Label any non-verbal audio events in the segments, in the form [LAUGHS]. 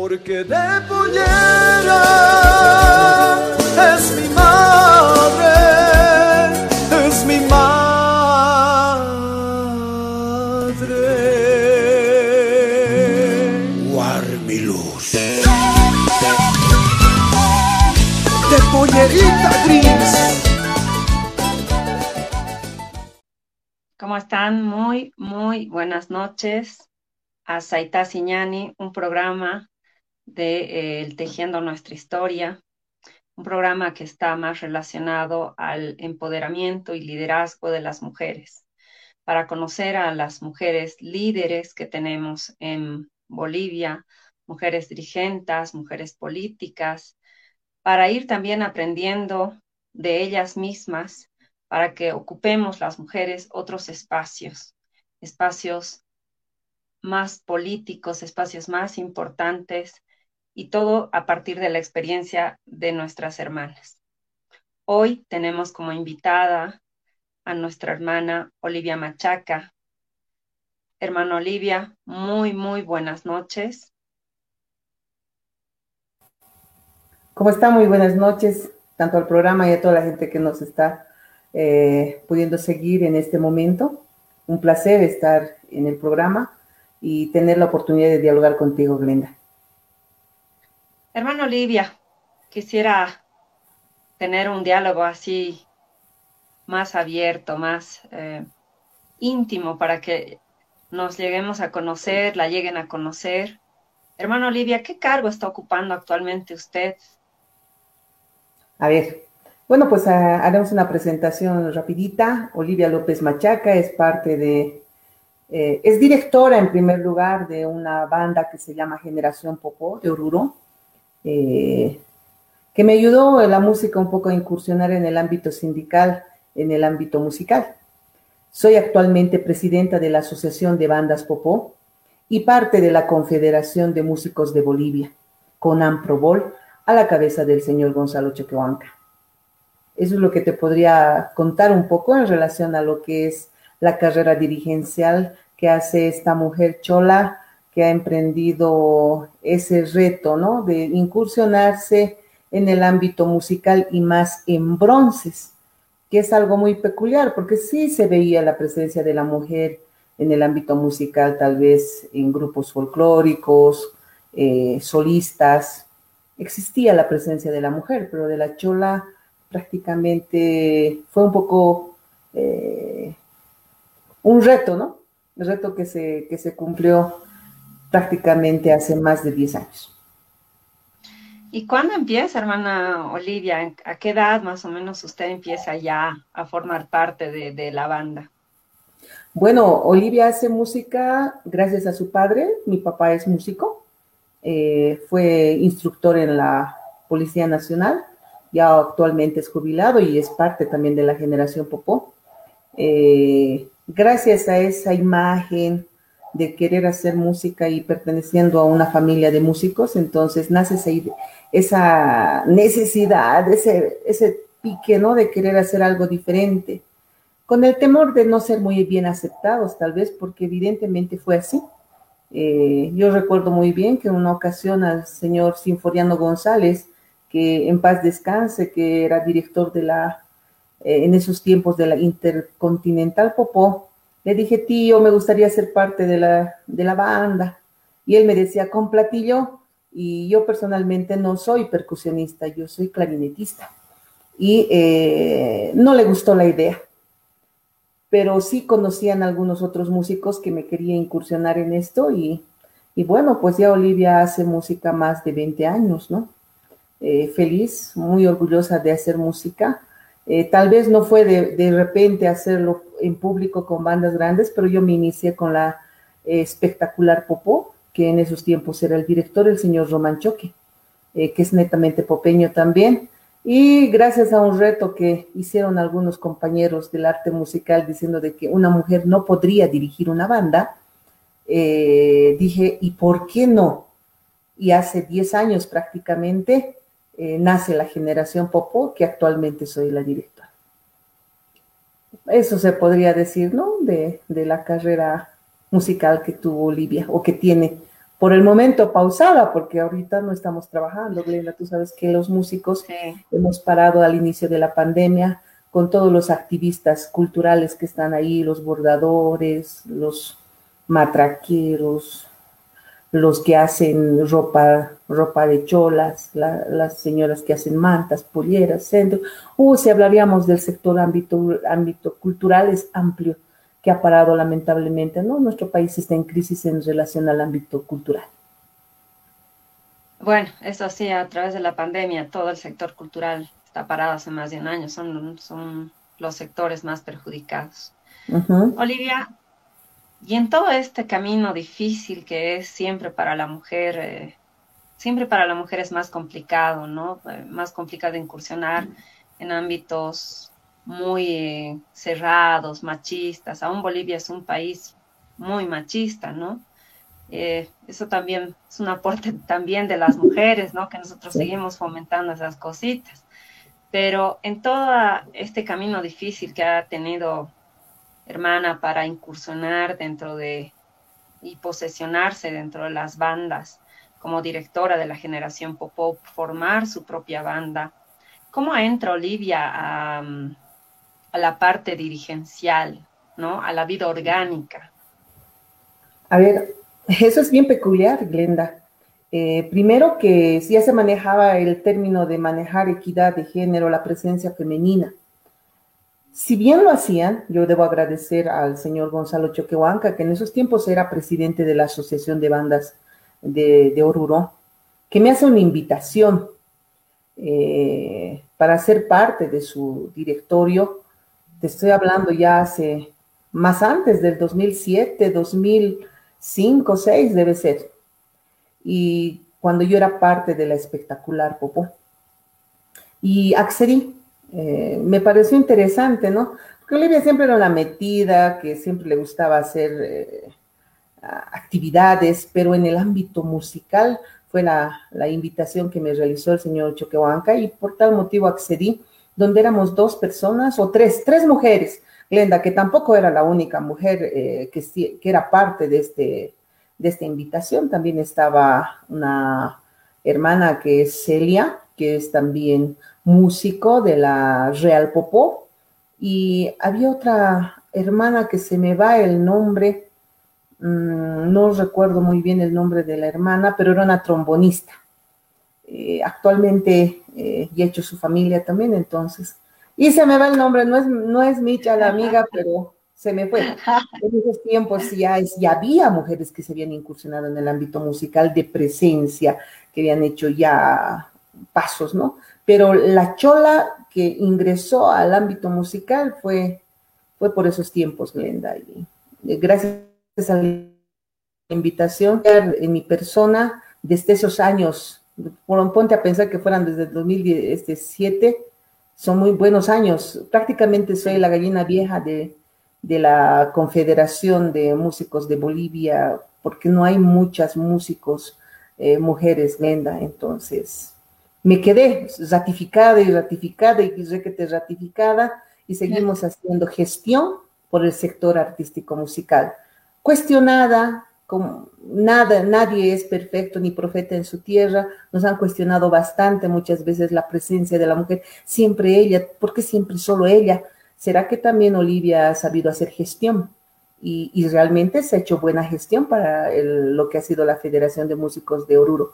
Porque de pollera es mi madre, es mi madre. Guarmiluz. De pollerita gris. ¿Cómo están? Muy, muy buenas noches a Saita Siñani, un programa de eh, Tejiendo Nuestra Historia, un programa que está más relacionado al empoderamiento y liderazgo de las mujeres, para conocer a las mujeres líderes que tenemos en Bolivia, mujeres dirigentes, mujeres políticas, para ir también aprendiendo de ellas mismas, para que ocupemos las mujeres otros espacios, espacios más políticos, espacios más importantes y todo a partir de la experiencia de nuestras hermanas. Hoy tenemos como invitada a nuestra hermana Olivia Machaca. Hermana Olivia, muy, muy buenas noches. ¿Cómo está? Muy buenas noches, tanto al programa y a toda la gente que nos está eh, pudiendo seguir en este momento. Un placer estar en el programa y tener la oportunidad de dialogar contigo, Glenda. Hermano Olivia, quisiera tener un diálogo así más abierto, más eh, íntimo para que nos lleguemos a conocer, la lleguen a conocer. Hermano Olivia, ¿qué cargo está ocupando actualmente usted? A ver, bueno, pues a, haremos una presentación rapidita. Olivia López Machaca es parte de, eh, es directora en primer lugar de una banda que se llama Generación Popó de Oruro, eh, que me ayudó la música un poco a incursionar en el ámbito sindical, en el ámbito musical. Soy actualmente presidenta de la Asociación de Bandas Popó y parte de la Confederación de Músicos de Bolivia, con Amprobol a la cabeza del señor Gonzalo Chequehuanca. Eso es lo que te podría contar un poco en relación a lo que es la carrera dirigencial que hace esta mujer chola que ha emprendido ese reto, ¿no? De incursionarse en el ámbito musical y más en bronces, que es algo muy peculiar, porque sí se veía la presencia de la mujer en el ámbito musical, tal vez en grupos folclóricos, eh, solistas, existía la presencia de la mujer, pero de la chola prácticamente fue un poco eh, un reto, ¿no? El reto que se, que se cumplió prácticamente hace más de 10 años. ¿Y cuándo empieza, hermana Olivia? ¿A qué edad más o menos usted empieza ya a formar parte de, de la banda? Bueno, Olivia hace música gracias a su padre. Mi papá es músico. Eh, fue instructor en la Policía Nacional. Ya actualmente es jubilado y es parte también de la generación Popó. Eh, gracias a esa imagen, de querer hacer música y perteneciendo a una familia de músicos, entonces nace esa, esa necesidad, ese, ese pique, ¿no? De querer hacer algo diferente, con el temor de no ser muy bien aceptados, tal vez, porque evidentemente fue así. Eh, yo recuerdo muy bien que en una ocasión al señor Sinforiano González, que en paz descanse, que era director de la, eh, en esos tiempos de la Intercontinental Popó, le dije, tío, me gustaría ser parte de la, de la banda. Y él me decía, con platillo. Y yo personalmente no soy percusionista, yo soy clarinetista. Y eh, no le gustó la idea. Pero sí conocían algunos otros músicos que me querían incursionar en esto. Y, y bueno, pues ya Olivia hace música más de 20 años, ¿no? Eh, feliz, muy orgullosa de hacer música. Eh, tal vez no fue de, de repente hacerlo en público con bandas grandes, pero yo me inicié con la eh, espectacular Popó, que en esos tiempos era el director, el señor Román Choque, eh, que es netamente popeño también. Y gracias a un reto que hicieron algunos compañeros del arte musical diciendo de que una mujer no podría dirigir una banda, dije, ¿y por qué no? Y hace 10 años prácticamente nace la generación Popó, que actualmente soy la directora. Eso se podría decir, ¿no? De, de, la carrera musical que tuvo Olivia o que tiene por el momento pausada, porque ahorita no estamos trabajando, Glenda. Tú sabes que los músicos hemos parado al inicio de la pandemia con todos los activistas culturales que están ahí, los bordadores, los matraqueros, los que hacen ropa, ropa de cholas, las señoras que hacen mantas, polleras, centro. Uh, si hablaríamos del sector ámbito, ámbito cultural, es amplio, que ha parado lamentablemente, ¿no? Nuestro país está en crisis en relación al ámbito cultural. Bueno, eso sí, a través de la pandemia, todo el sector cultural está parado hace más de un año, son, son los sectores más perjudicados. Olivia, y en todo este camino difícil que es siempre para la mujer, eh, siempre para la mujer es más complicado, ¿no? Eh, más complicado incursionar en ámbitos muy eh, cerrados, machistas. Aún Bolivia es un país muy machista, ¿no? eso también es un aporte [LAUGHS] también de las mujeres, ¿no? Que nosotros seguimos fomentando esas cositas. Pero en todo este camino difícil que ha tenido hermana para incursionar dentro de y posesionarse dentro de las bandas como directora de la generación pop formar su propia banda. ¿Cómo entra Olivia a, la parte dirigencial, ¿no? a la vida orgánica? A ver, eso es bien peculiar, Glenda. Eh, primero que si ya se manejaba el término de manejar equidad de género, la presencia femenina. Si bien lo hacían, yo debo agradecer al señor Gonzalo Choquehuanca, que en esos tiempos era presidente de la Asociación de Bandas de, Oruro, que me hace una invitación eh, para ser parte de su directorio. Te estoy hablando ya hace más antes del 2007, 2005, 2006 debe ser. Y cuando yo era parte de la espectacular Popó. Y accedí eh, me pareció interesante, ¿no? Porque Olivia siempre era una metida, que siempre le gustaba hacer eh, actividades, pero en el ámbito musical fue la, invitación que me realizó el señor Choquehuanca y por tal motivo accedí, donde éramos dos personas o tres, tres mujeres. Glenda, que tampoco era la única mujer eh, que, que era parte de, este, de esta invitación, también estaba una hermana que es Celia, que es también músico de la Real Popó, y había otra hermana que se me va el nombre, mm, no recuerdo muy bien el nombre de la hermana, pero era una trombonista. Eh, actualmente eh, ya hecho su familia también, entonces. Y se me va el nombre, no es, no es Micha la amiga, [LAUGHS] pero se me fue. En esos tiempos ya, ya había mujeres que se habían incursionado en el ámbito musical de presencia, que habían hecho ya pasos, ¿no? Pero la chola que ingresó al ámbito musical fue, fue por esos tiempos, Glenda. Y gracias a la invitación en mi persona desde esos años, ponte a pensar que fueran desde el 2017, son muy buenos años. Prácticamente soy la gallina vieja de, de la Confederación de Músicos de Bolivia, porque no hay muchas músicos eh, mujeres, Glenda, entonces me quedé ratificada y ratificada y te ratificada y seguimos haciendo gestión por el sector artístico musical. Cuestionada, como nada, nadie es perfecto ni profeta en su tierra, nos han cuestionado bastante muchas veces la presencia de la mujer, siempre ella, ¿por qué siempre solo ella? ¿Será que también Olivia ha sabido hacer gestión? Y, realmente se ha hecho buena gestión para lo que ha sido la Federación de Músicos de Oruro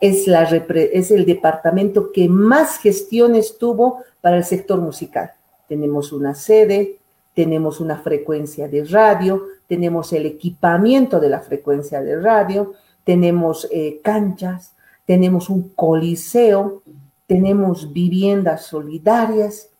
es, la, es el departamento que más gestiones tuvo para el sector musical. Tenemos una sede, tenemos una frecuencia de radio, tenemos el equipamiento de la frecuencia de radio, tenemos eh, canchas, tenemos un coliseo, tenemos viviendas solidarias.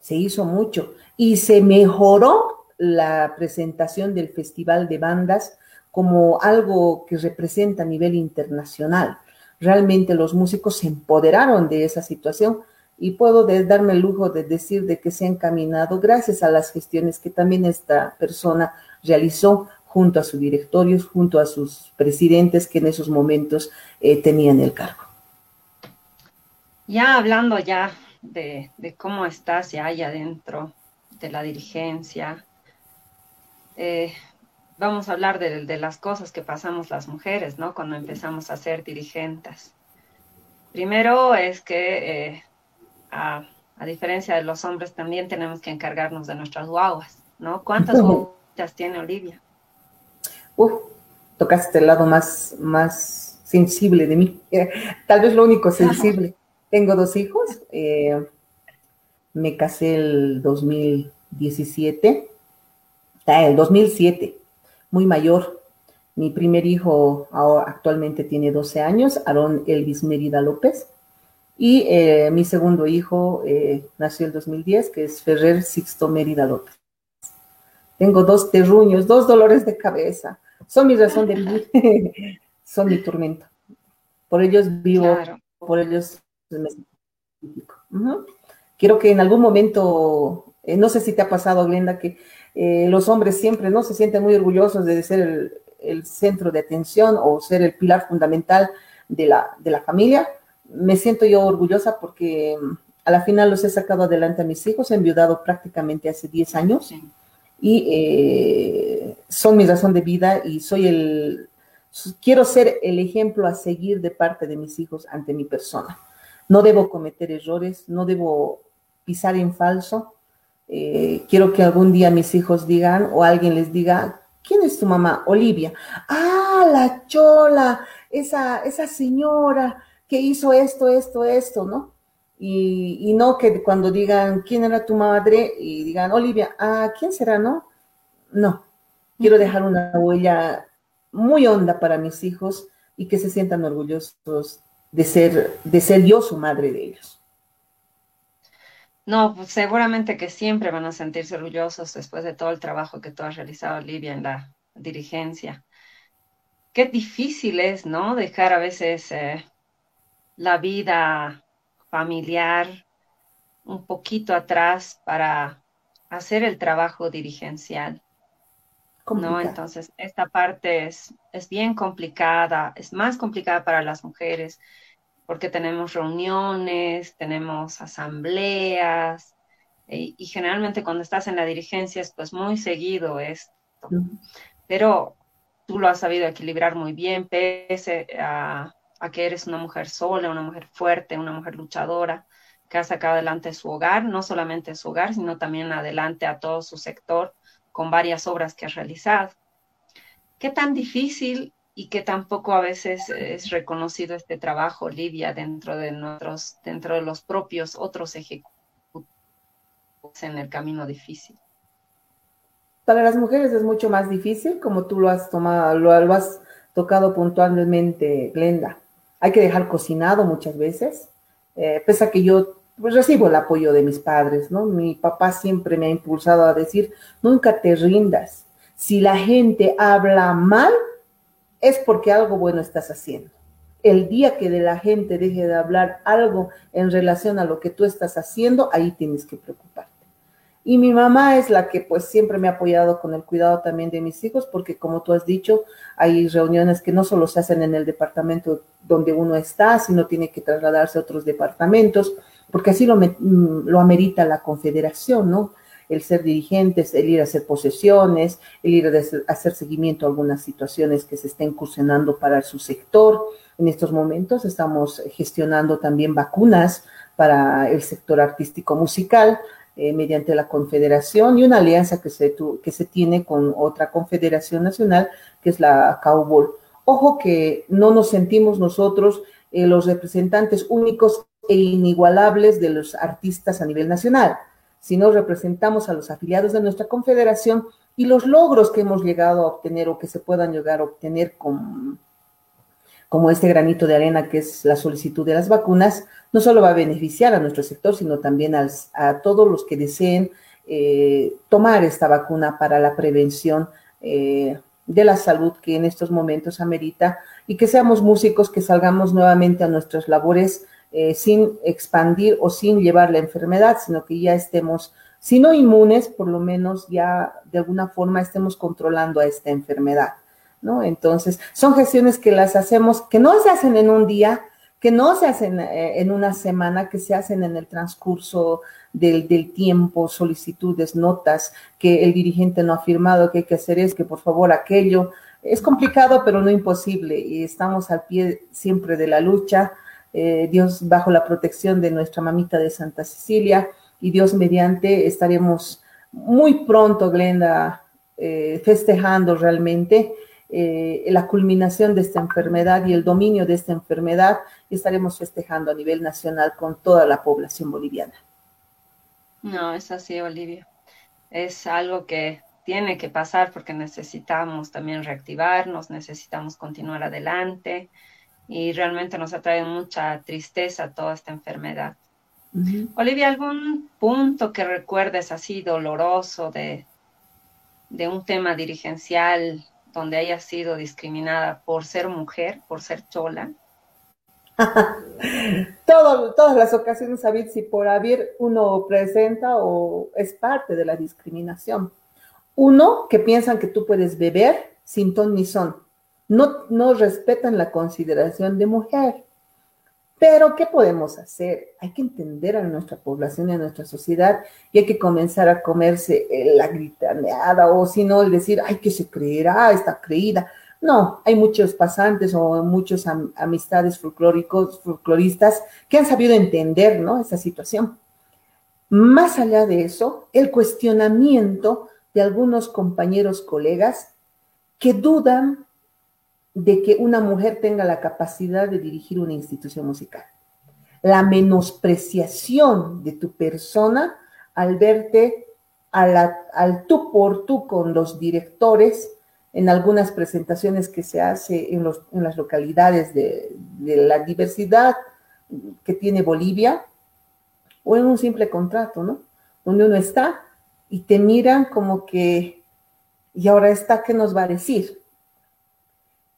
Se hizo mucho y se mejoró la presentación del Festival de Bandas como algo que representa a nivel internacional. Realmente los músicos se empoderaron de esa situación y puedo darme el lujo de decir de que se ha encaminado gracias a las gestiones que también esta persona realizó junto a sus directorios, junto a sus presidentes que en esos momentos eh, tenían el cargo. Ya hablando ya de, cómo estás ya ahí adentro de la dirigencia, eh, vamos a hablar de, las cosas que pasamos las mujeres, ¿no? Cuando empezamos a ser dirigentes. Primero es que, eh, a, diferencia de los hombres, también tenemos que encargarnos de nuestras guaguas, ¿no? ¿Cuántas [LAUGHS] guaguas tiene Olivia? Uf, tocaste el lado más, más sensible de mí. [LAUGHS] Tal vez lo único sensible. [LAUGHS] Tengo dos hijos. Eh, me casé el 2017, ah, el 2007, muy mayor. Mi primer hijo actualmente tiene 12 años, Aarón Elvis Mérida López. Y eh, mi segundo hijo eh, nació el 2010, que es Ferrer Sixto Mérida López. Tengo dos terruños, dos dolores de cabeza. Son mi razón de vivir, [LAUGHS] son mi tormento. Por ellos vivo, por ellos me Quiero que en algún momento, eh, no sé si te ha pasado, Glenda, que eh, los hombres siempre no se sienten muy orgullosos de ser el, centro de atención o ser el pilar fundamental de la, de la familia. Me siento yo orgullosa porque mm, a la final los he sacado adelante a mis hijos, he enviudado prácticamente hace 10 años y eh, son mi razón de vida y soy el, quiero ser el ejemplo a seguir de parte de mis hijos ante mi persona. No debo cometer errores, no debo pisar en falso. Eh, quiero que algún día mis hijos digan o alguien les diga, ¿quién es tu mamá? Olivia. Ah, la chola, esa, esa señora que hizo esto, esto, esto, ¿no? Y, y, no que cuando digan, ¿quién era tu madre? Y digan, Olivia, ah, ¿quién será, no? No, quiero dejar una huella muy honda para mis hijos y que se sientan orgullosos de ser, de ser yo su madre de ellos. No, pues seguramente que siempre van a sentirse orgullosos después de todo el trabajo que tú has realizado, Olivia, en la dirigencia. Qué difícil es, ¿no? Dejar a veces eh, la vida familiar un poquito atrás para hacer el trabajo dirigencial. ¿no? Entonces, esta parte es, es bien complicada, es más complicada para las mujeres porque tenemos reuniones, tenemos asambleas, eh, y generalmente cuando estás en la dirigencia es pues muy seguido esto. Pero tú lo has sabido equilibrar muy bien, pese a, que eres una mujer sola, una mujer fuerte, una mujer luchadora, que ha sacado adelante su hogar, no solamente su hogar, sino también adelante a todo su sector con varias obras que has realizado. ¿Qué tan difícil y que tampoco a veces es reconocido este trabajo, Olivia, dentro de nosotros, dentro de los propios otros ejecutivos en el camino difícil. Para las mujeres es mucho más difícil, como tú lo has tomado, lo, has tocado puntualmente, Glenda. Hay que dejar cocinado muchas veces, eh, pese a que yo pues, recibo el apoyo de mis padres, ¿no? Mi papá siempre me ha impulsado a decir, nunca te rindas. Si la gente habla mal, es porque algo bueno estás haciendo. El día que de la gente deje de hablar algo en relación a lo que tú estás haciendo, ahí tienes que preocuparte. Y mi mamá es la que pues siempre me ha apoyado con el cuidado también de mis hijos, porque como tú has dicho, hay reuniones que no solo se hacen en el departamento donde uno está, sino tiene que trasladarse a otros departamentos, porque así lo, mm, lo amerita la confederación, ¿no? El ser dirigentes, el ir a hacer posesiones, el ir a hacer seguimiento a algunas situaciones que se estén incursionando para su sector. En estos momentos estamos gestionando también vacunas para el sector artístico musical eh, mediante la confederación y una alianza que se, que se tiene con otra confederación nacional que es la CAUBOL. Ojo que no nos sentimos nosotros eh, los representantes únicos e inigualables de los artistas a nivel nacional sino representamos a los afiliados de nuestra confederación y los logros que hemos llegado a obtener o que se puedan llegar a obtener con, como este granito de arena que es la solicitud de las vacunas, no solo va a beneficiar a nuestro sector, sino también a, todos los que deseen eh, tomar esta vacuna para la prevención eh, de la salud que en estos momentos amerita y que seamos músicos, que salgamos nuevamente a nuestras labores eh, sin expandir o sin llevar la enfermedad, sino que ya estemos, si no inmunes, por lo menos ya de alguna forma estemos controlando a esta enfermedad, ¿no? Entonces, son gestiones que las hacemos, que no se hacen en un día, que no se hacen eh, en una semana, que se hacen en el transcurso del, del, tiempo, solicitudes, notas, que el dirigente no ha firmado, que hay que hacer es, que por favor aquello. Es complicado, pero no imposible, y estamos al pie siempre de la lucha. Eh, Dios bajo la protección de nuestra mamita de Santa Cecilia, y Dios mediante estaremos muy pronto, Glenda, eh, festejando realmente eh, la culminación de esta enfermedad y el dominio de esta enfermedad y estaremos festejando a nivel nacional con toda la población boliviana. No, es así, Olivia. Es algo que tiene que pasar porque necesitamos también reactivarnos, necesitamos continuar adelante y realmente nos ha traído mucha tristeza toda esta enfermedad. Olivia, ¿algún punto que recuerdes así doloroso de, de un tema dirigencial donde haya sido discriminada por ser mujer, por ser chola? [LAUGHS] Todo, todas las ocasiones, David, si por haber uno presenta o es parte de la discriminación. Uno, que piensan que tú puedes beber sin ton ni son. No, no respetan la consideración de mujer. Pero, ¿qué podemos hacer? Hay que entender a nuestra población y a nuestra sociedad y hay que comenzar a comerse eh, la gritaneada o si no, el decir, ay, que se creerá, está creída. No, hay muchos pasantes o muchos amistades folclóricos, folcloristas que han sabido entender, ¿no? Esa situación. Más allá de eso, el cuestionamiento de algunos compañeros, colegas, que dudan de que una mujer tenga la capacidad de dirigir una institución musical. La menospreciación de tu persona al verte al tú por tú con los directores en algunas presentaciones que se hace en, las localidades de, de la diversidad que tiene Bolivia, o en un simple contrato, ¿no? Donde uno está y te miran como que, y ahora está, ¿qué nos va a decir?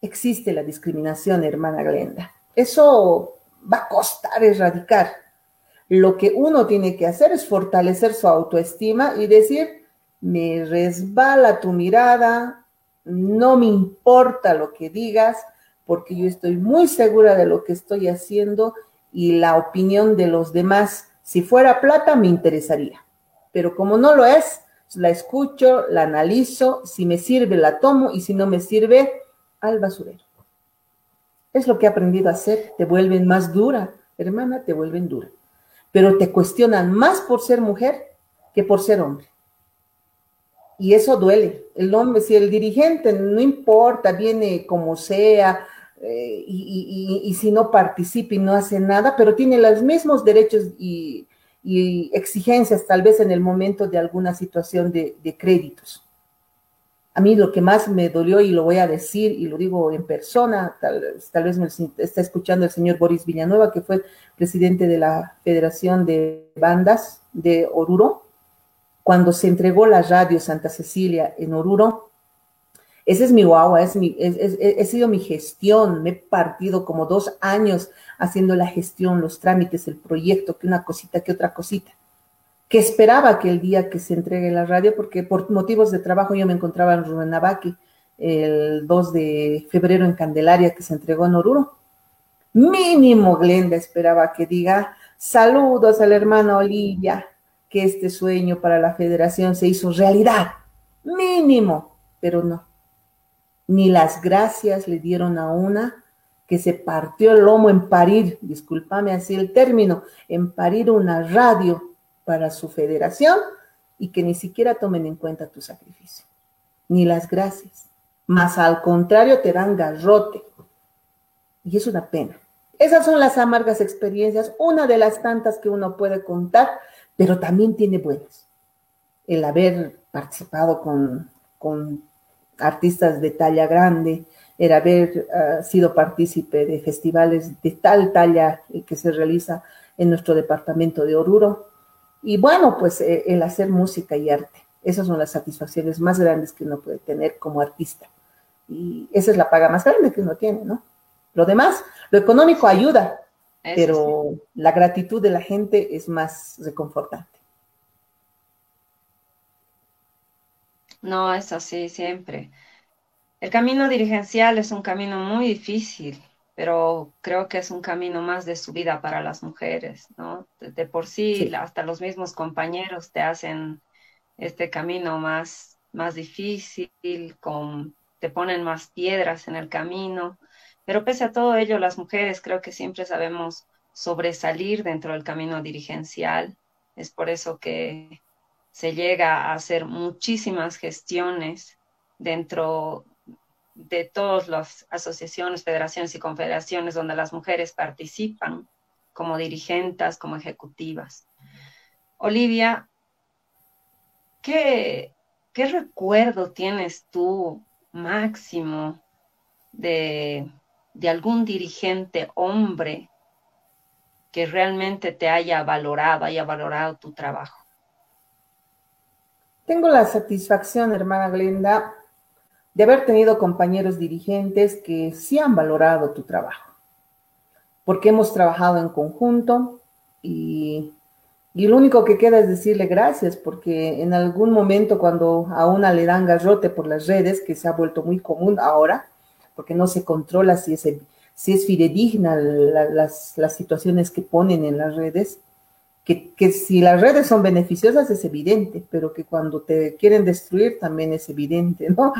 Existe la discriminación, hermana Glenda. Eso va a costar erradicar. Lo que uno tiene que hacer es fortalecer su autoestima y decir, me resbala tu mirada, no me importa lo que digas, porque yo estoy muy segura de lo que estoy haciendo y la opinión de los demás, si fuera plata, me interesaría. Pero como no lo es, la escucho, la analizo, si me sirve, la tomo y si no me sirve, al basurero. Es lo que he aprendido a hacer, te vuelven más dura, hermana, te vuelven dura. Pero te cuestionan más por ser mujer que por ser hombre. Y eso duele. El hombre, si el dirigente no importa, viene como sea, eh, y, si no participa y no hace nada, pero tiene los mismos derechos y, exigencias tal vez en el momento de alguna situación de créditos. A mí lo que más me dolió, y lo voy a decir, y lo digo en persona, tal, vez me está escuchando el señor Boris Villanueva, que fue presidente de la Federación de Bandas de Oruro, cuando se entregó la radio Santa Cecilia en Oruro. Ese es mi guagua, es mi, he sido mi gestión, me he partido como dos años haciendo la gestión, los trámites, el proyecto, que una cosita, que otra cosita que esperaba que el día que se entregue la radio, porque por motivos de trabajo yo me encontraba en Rubenabaqui el 2 de febrero en Candelaria, que se entregó en Oruro. Mínimo Glenda esperaba que diga saludos a la hermana Olivia, que este sueño para la federación se hizo realidad. Mínimo, pero no. Ni las gracias le dieron a una que se partió el lomo en parir, discúlpame así el término, en parir una radio para su federación y que ni siquiera tomen en cuenta tu sacrificio, ni las gracias. Más al contrario, te dan garrote. Y es una pena. Esas son las amargas experiencias, una de las tantas que uno puede contar, pero también tiene buenas. El haber participado con, con artistas de talla grande, el haber ah, sido partícipe de festivales de tal talla que se realiza en nuestro departamento de Oruro, y bueno, pues eh, el hacer música y arte, esas son las satisfacciones más grandes que uno puede tener como artista. Y esa es la paga más grande que uno tiene, ¿no? Lo demás, lo económico ayuda, pero la gratitud de la gente es más reconfortante. No, es así siempre. El camino dirigencial es un camino muy difícil, pero creo que es un camino más de subida para las mujeres, ¿no? De, por sí, hasta los mismos compañeros te hacen este camino más, más difícil, con, te ponen más piedras en el camino, pero pese a todo ello, las mujeres creo que siempre sabemos sobresalir dentro del camino dirigencial. Es por eso que se llega a hacer muchísimas gestiones dentro de todas las asociaciones, federaciones y confederaciones donde las mujeres participan como dirigentes, como ejecutivas. Olivia, ¿qué, qué recuerdo tienes tú máximo de, de algún dirigente hombre que realmente te haya valorado, haya valorado tu trabajo? Tengo la satisfacción, hermana Glenda, de haber tenido compañeros dirigentes que sí han valorado tu trabajo, porque hemos trabajado en conjunto y, lo único que queda es decirle gracias, porque en algún momento cuando a una le dan garrote por las redes, que se ha vuelto muy común ahora, porque no se controla si es, si es fidedigna las, las situaciones que ponen en las redes, que, que, si las redes son beneficiosas es evidente, pero que cuando te quieren destruir también es evidente, ¿no?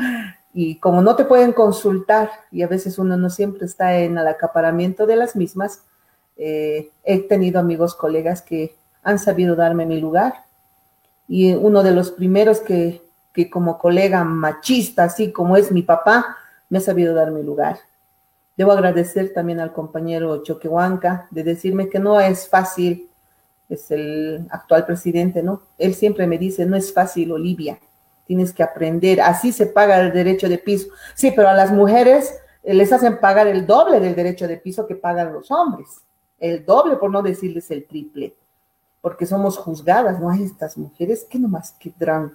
Y como no te pueden consultar y a veces uno no siempre está en el acaparamiento de las mismas, eh, he tenido amigos, colegas que han sabido darme mi lugar y uno de los primeros que, que como colega machista, así como es mi papá, me ha sabido dar mi lugar. Debo agradecer también al compañero Choquehuanca de decirme que no es fácil, es el actual presidente, ¿no? Él siempre me dice, no es fácil, Olivia tienes que aprender, así se paga el derecho de piso. Sí, pero a las mujeres eh, les hacen pagar el doble del derecho de piso que pagan los hombres, el doble por no decirles el triple, porque somos juzgadas, no hay estas mujeres que nomás quedarán.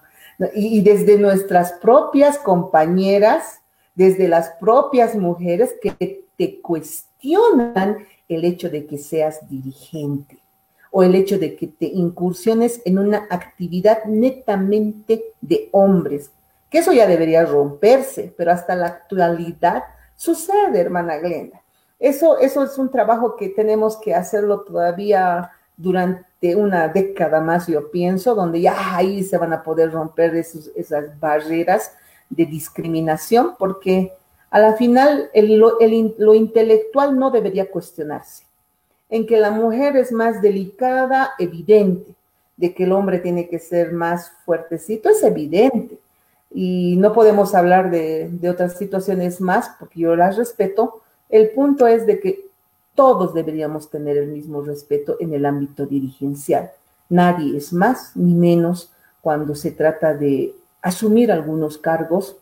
Y, y desde nuestras propias compañeras, desde las propias mujeres que te cuestionan el hecho de que seas dirigente o el hecho de que te incursiones en una actividad netamente de hombres, que eso ya debería romperse, pero hasta la actualidad sucede, hermana Glenda. Eso, eso es un trabajo que tenemos que hacerlo todavía durante una década más, yo pienso, donde ya ahí se van a poder romper esas barreras de discriminación, porque a la final lo intelectual no debería cuestionarse en que la mujer es más delicada, evidente, de que el hombre tiene que ser más fuertecito, es evidente. Y no podemos hablar de, otras situaciones más, porque yo las respeto. El punto es de que todos deberíamos tener el mismo respeto en el ámbito dirigencial. Nadie es más ni menos cuando se trata de asumir algunos cargos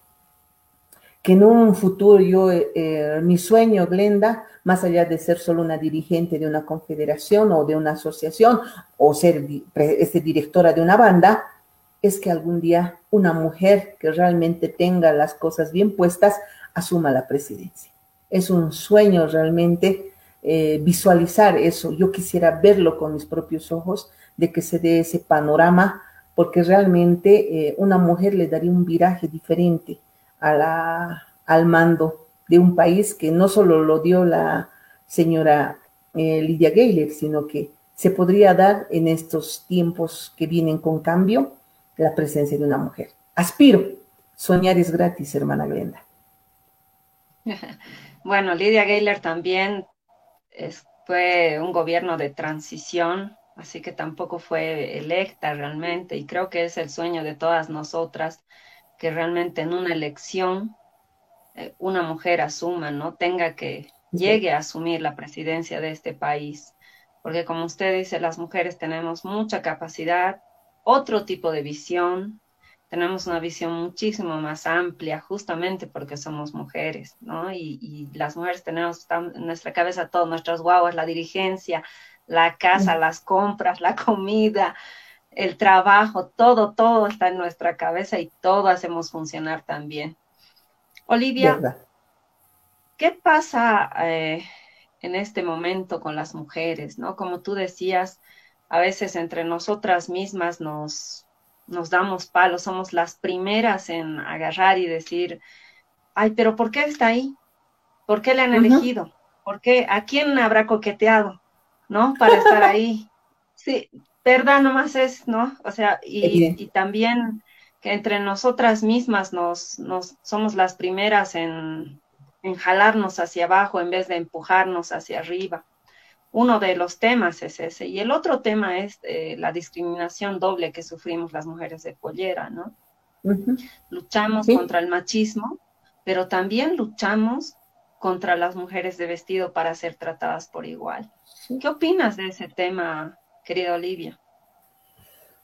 que en un futuro yo, eh, eh, mi sueño, Glenda, más allá de ser solo una dirigente de una confederación o de una asociación o ser este, directora de una banda, es que algún día una mujer que realmente tenga las cosas bien puestas asuma la presidencia. Es un sueño realmente eh, visualizar eso. Yo quisiera verlo con mis propios ojos, de que se dé ese panorama, porque realmente una mujer le daría un viraje diferente al mando de un país que no solo lo dio la señora eh, Lidia Gayler, sino que se podría dar en estos tiempos que vienen con cambio la presencia de una mujer. Aspiro, soñar es gratis, hermana Glenda. [LAUGHS] Bueno, Lidia Gayler también fue un gobierno de transición, así que tampoco fue electa realmente, y creo que es el sueño de todas nosotras que realmente en una elección eh, una mujer asuma, ¿no? Tenga que, llegue a asumir la presidencia de este país. Porque como usted dice, las mujeres tenemos mucha capacidad, otro tipo de visión, tenemos una visión muchísimo más amplia, justamente porque somos mujeres, ¿no? Y, las mujeres tenemos en nuestra cabeza todas nuestras guaguas, la dirigencia, la casa, las compras, la comida, el trabajo, todo, todo está en nuestra cabeza y todo hacemos funcionar también. Olivia, ¿qué pasa eh, en este momento con las mujeres? ¿no? Como tú decías, a veces entre nosotras mismas nos, nos damos palos, somos las primeras en agarrar y decir, ay, pero ¿por qué está ahí? ¿Por qué le han elegido? porque ¿a quién habrá coqueteado, no? Para estar ahí. [LAUGHS] Sí, verdad nomás es, ¿no? O sea, y, también que entre nosotras mismas nos, nos somos las primeras en, en jalarnos hacia abajo en vez de empujarnos hacia arriba. Uno de los temas es ese. Y el otro tema es eh, la discriminación doble que sufrimos las mujeres de pollera, ¿no? Luchamos contra el machismo, pero también luchamos contra las mujeres de vestido para ser tratadas por igual. ¿Qué opinas de ese tema, querida Olivia?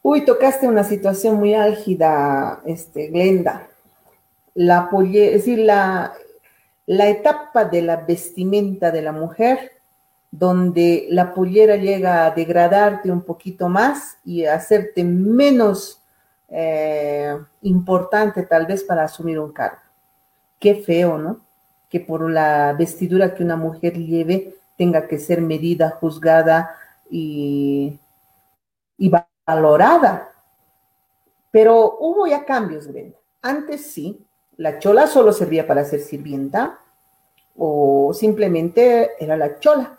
Uy, tocaste una situación muy álgida, este, Glenda. La es decir, la, la etapa de la vestimenta de la mujer, donde la pollera llega a degradarte un poquito más y hacerte menos eh, importante tal vez para asumir un cargo. Qué feo, ¿no? Que por la vestidura que una mujer lleve tenga que ser medida, juzgada y, valorada. Pero hubo ya cambios, Brenda. Antes sí, la chola solo servía para ser sirvienta o simplemente era la chola.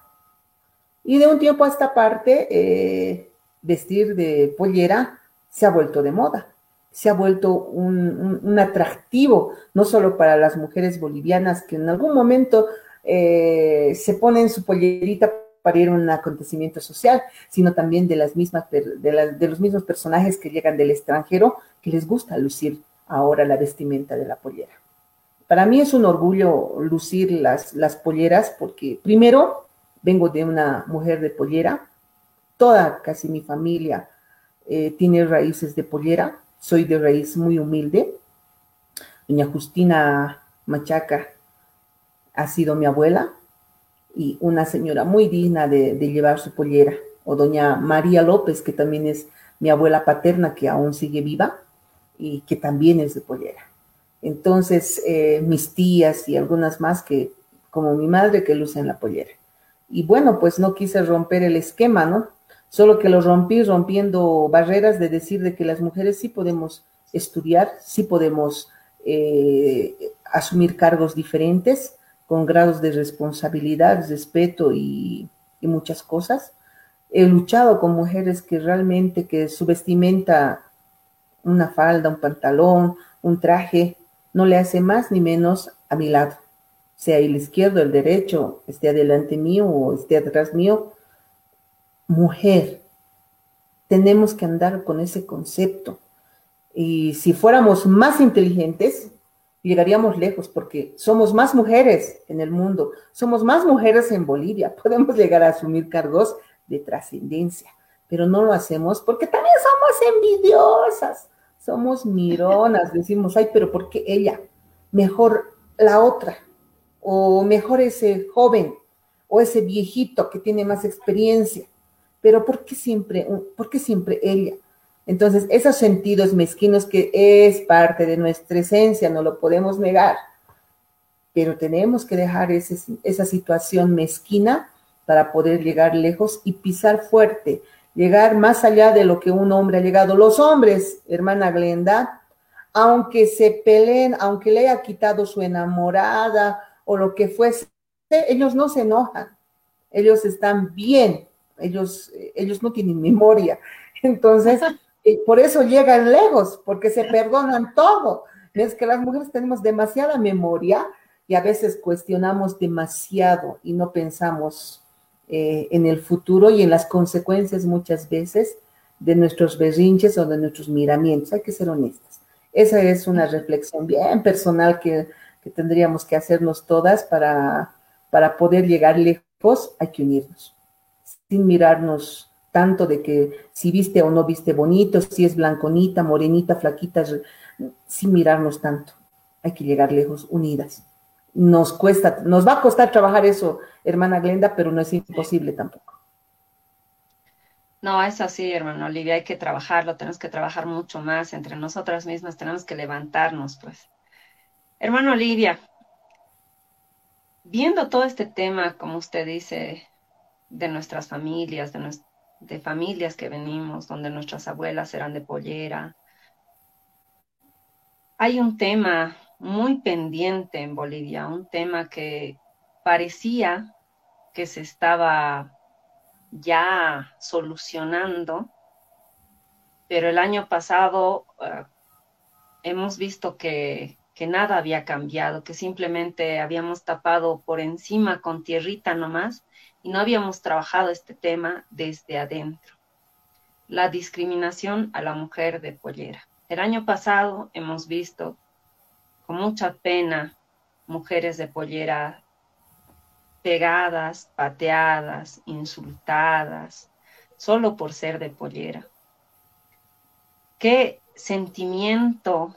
Y de un tiempo a esta parte, eh, vestir de pollera se ha vuelto de moda se ha vuelto un, atractivo, no solo para las mujeres bolivianas que en algún momento eh, se ponen su pollerita para ir a un acontecimiento social, sino también de las mismas de, los mismos personajes que llegan del extranjero que les gusta lucir ahora la vestimenta de la pollera. Para mí es un orgullo lucir las, las polleras porque primero vengo de una mujer de pollera, toda casi mi familia eh, tiene raíces de pollera, soy de raíz muy humilde. Doña Justina Machaca ha sido mi abuela y una señora muy digna de, llevar su pollera. O doña María López, que también es mi abuela paterna, que aún sigue viva y que también es de pollera. Entonces, eh, mis tías y algunas más que, como mi madre, que lucen la pollera. Y bueno, pues no quise romper el esquema, ¿no? Solo que lo rompí rompiendo barreras de decir de que las mujeres sí podemos estudiar, sí podemos eh, asumir cargos diferentes con grados de responsabilidad, respeto y, muchas cosas. He luchado con mujeres que realmente que su vestimenta, una falda, un pantalón, un traje, no le hace más ni menos a mi lado, sea el izquierdo, el derecho, esté adelante mío o esté atrás mío, mujer. Tenemos que andar con ese concepto. Y si fuéramos más inteligentes, llegaríamos lejos porque somos más mujeres en el mundo, somos más mujeres en Bolivia, [LAUGHS] podemos llegar a asumir cargos de trascendencia, pero no lo hacemos porque también somos envidiosas, somos mironas, [LAUGHS] decimos, ay, pero ¿por qué ella? Mejor la otra, o mejor ese joven, o ese viejito que tiene más experiencia pero ¿por qué siempre, por qué siempre ella? Entonces, esos sentidos mezquinos que es parte de nuestra esencia, no lo podemos negar, pero tenemos que dejar esa situación mezquina para poder llegar lejos y pisar fuerte, llegar más allá de lo que un hombre ha llegado. Los hombres, hermana Glenda, aunque se peleen, aunque le haya quitado su enamorada o lo que fuese, ellos no se enojan, ellos están bien, ellos, ellos no tienen memoria. [LAUGHS] Entonces, por eso llegan lejos, porque se perdonan todo. Es que las mujeres tenemos demasiada memoria y a veces cuestionamos demasiado y no pensamos eh, en el futuro y en las consecuencias muchas veces de nuestros berrinches o de nuestros miramientos. Hay que ser honestas. Esa es una reflexión bien personal que, que tendríamos que hacernos todas para, para poder llegar lejos. Hay que unirnos sin mirarnos tanto de que si viste o no viste bonito, si es blanconita, morenita, flaquita, sin mirarnos tanto. Hay que llegar lejos, unidas. Nos cuesta, nos va a costar trabajar eso, hermana Glenda, pero no es imposible tampoco. No, es así, hermano Olivia, hay que trabajarlo, tenemos que trabajar mucho más entre nosotras mismas, tenemos que levantarnos, pues. Hermano Olivia, viendo todo este tema, como usted dice, de nuestras familias, de, de familias que venimos, donde nuestras abuelas eran de pollera. Hay un tema muy pendiente en Bolivia, un tema que parecía que se estaba ya solucionando, pero el año pasado uh, hemos visto que, que, nada había cambiado, que simplemente habíamos tapado por encima con tierrita nomás y no habíamos trabajado este tema desde adentro. La discriminación a la mujer de pollera. El año pasado hemos visto con mucha pena mujeres de pollera pegadas, pateadas, insultadas, solo por ser de pollera. ¿Qué sentimiento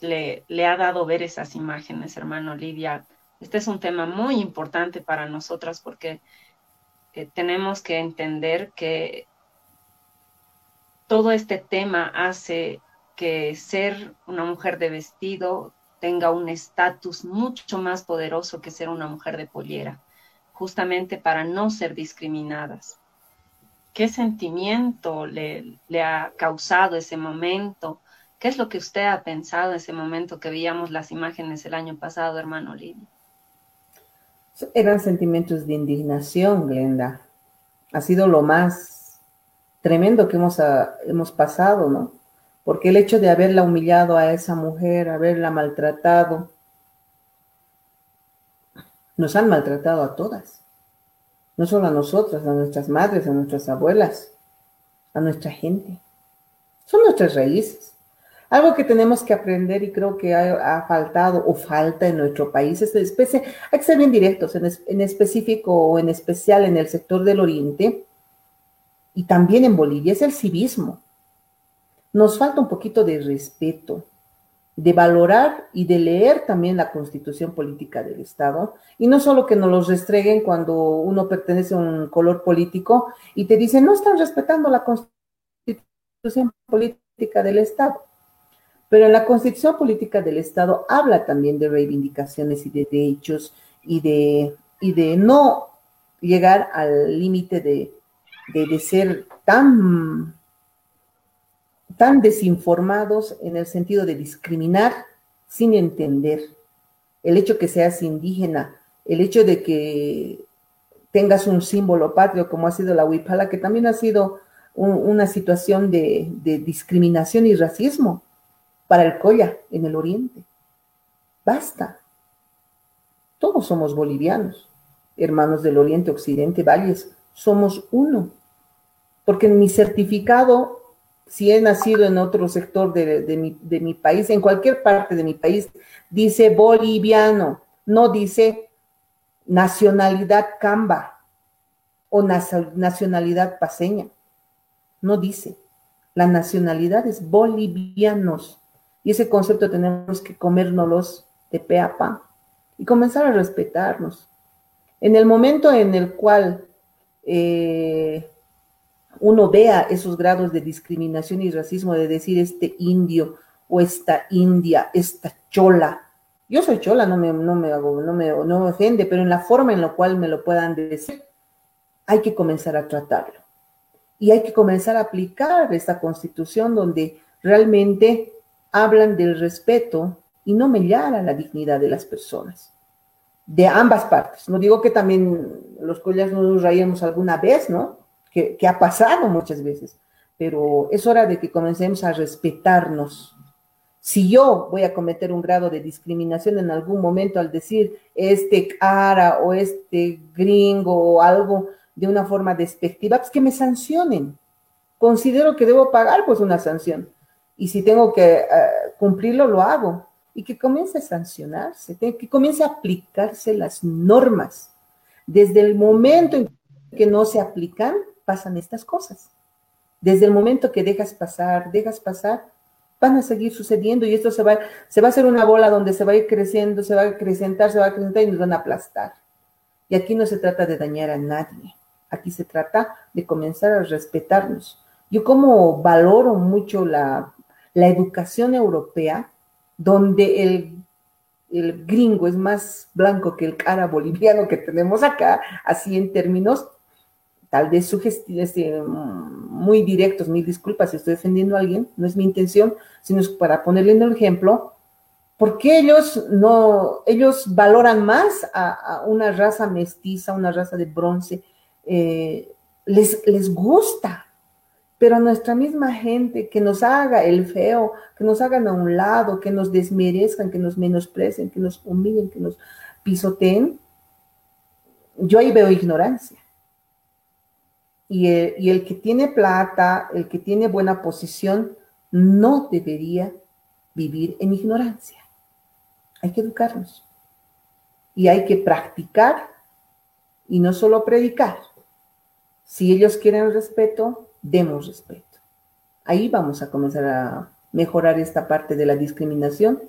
le, le, ha dado ver esas imágenes, hermano Olivia? Este es un tema muy importante para nosotras porque eh, tenemos que entender que todo este tema hace que ser una mujer de vestido tenga un estatus mucho más poderoso que ser una mujer de pollera justamente para no ser discriminadas. ¿Qué sentimiento le, ha causado ese momento? ¿Qué es lo que usted ha pensado en ese momento que veíamos las imágenes el año pasado, hermano Lidia? Eran sentimientos de indignación, Glenda. Ha sido lo más tremendo que hemos, uh, hemos pasado, ¿no? Porque el hecho de haberla humillado a esa mujer, haberla maltratado, nos han maltratado a todas. No solo a nosotras, a nuestras madres, a nuestras abuelas, a nuestra gente. Son nuestras raíces. Algo que tenemos que aprender y creo que ha, faltado o falta en nuestro país es especie, hay que ser bien directos, en, es, en específico o en especial en el sector del oriente y también en Bolivia, es el civismo. Nos falta un poquito de respeto, de valorar y de leer también la constitución política del Estado, y no solo que nos los restreguen cuando uno pertenece a un color político y te dicen, no están respetando la constitución política del Estado. Pero la constitución política del Estado habla también de reivindicaciones y de derechos y de, y de no llegar al límite de, de, ser tan tan desinformados en el sentido de discriminar sin entender el hecho que seas indígena, el hecho de que tengas un símbolo patrio como ha sido la huipala, que también ha sido un, una situación de, discriminación y racismo para el Coya en el oriente. Basta. Todos somos bolivianos, hermanos del oriente, occidente, valles, somos uno. Porque en mi certificado si he nacido en otro sector de, mi, de, mi, país, en cualquier parte de mi país, dice boliviano, no dice nacionalidad camba o nacionalidad paseña. No dice. La nacionalidad es bolivianos. Y ese concepto tenemos que comérnoslos de pe a pa y comenzar a respetarnos. En el momento en el cual eh, uno vea esos grados de discriminación y racismo de decir este indio o esta india, esta chola. Yo soy chola, no me, no me, hago, no me, no me ofende, pero en la forma en la cual me lo puedan decir, hay que comenzar a tratarlo. Y hay que comenzar a aplicar esta constitución donde realmente hablan del respeto y no mellar a la dignidad de las personas. De ambas partes. No digo que también los collas no nos rayemos alguna vez, ¿no? que, ha pasado muchas veces, pero es hora de que comencemos a respetarnos. Si yo voy a cometer un grado de discriminación en algún momento al decir este cara o este gringo o algo de una forma despectiva, pues que me sancionen. Considero que debo pagar pues una sanción. Y si tengo que uh, cumplirlo, lo hago. Y que comience a sancionarse, que comience a aplicarse las normas. Desde el momento en que no se aplican, pasan estas cosas. Desde el momento que dejas pasar, dejas pasar, van a seguir sucediendo y esto se va, se va a hacer una bola donde se va a ir creciendo, se va a acrecentar, se va a acrecentar y nos van a aplastar. Y aquí no se trata de dañar a nadie, aquí se trata de comenzar a respetarnos. Yo como valoro mucho la, la educación europea, donde el, el gringo es más blanco que el cara boliviano que tenemos acá, así en términos, tal vez este, muy directos, mil disculpas si estoy defendiendo a alguien, no es mi intención, sino es para ponerle el ejemplo, ¿Por qué ellos no, ellos valoran más a, una raza mestiza, una raza de bronce? Eh, les, les gusta, pero nuestra misma gente que nos haga el feo, que nos hagan a un lado, que nos desmerezcan, que nos menosprecen, que nos humillen, que nos pisoteen, yo ahí veo ignorancia. Y el, y el que tiene plata, el que tiene buena posición, no debería vivir en ignorancia. Hay que educarnos. Y hay que practicar y no solo predicar. Si ellos quieren respeto, demos respeto. Ahí vamos a comenzar a mejorar esta parte de la discriminación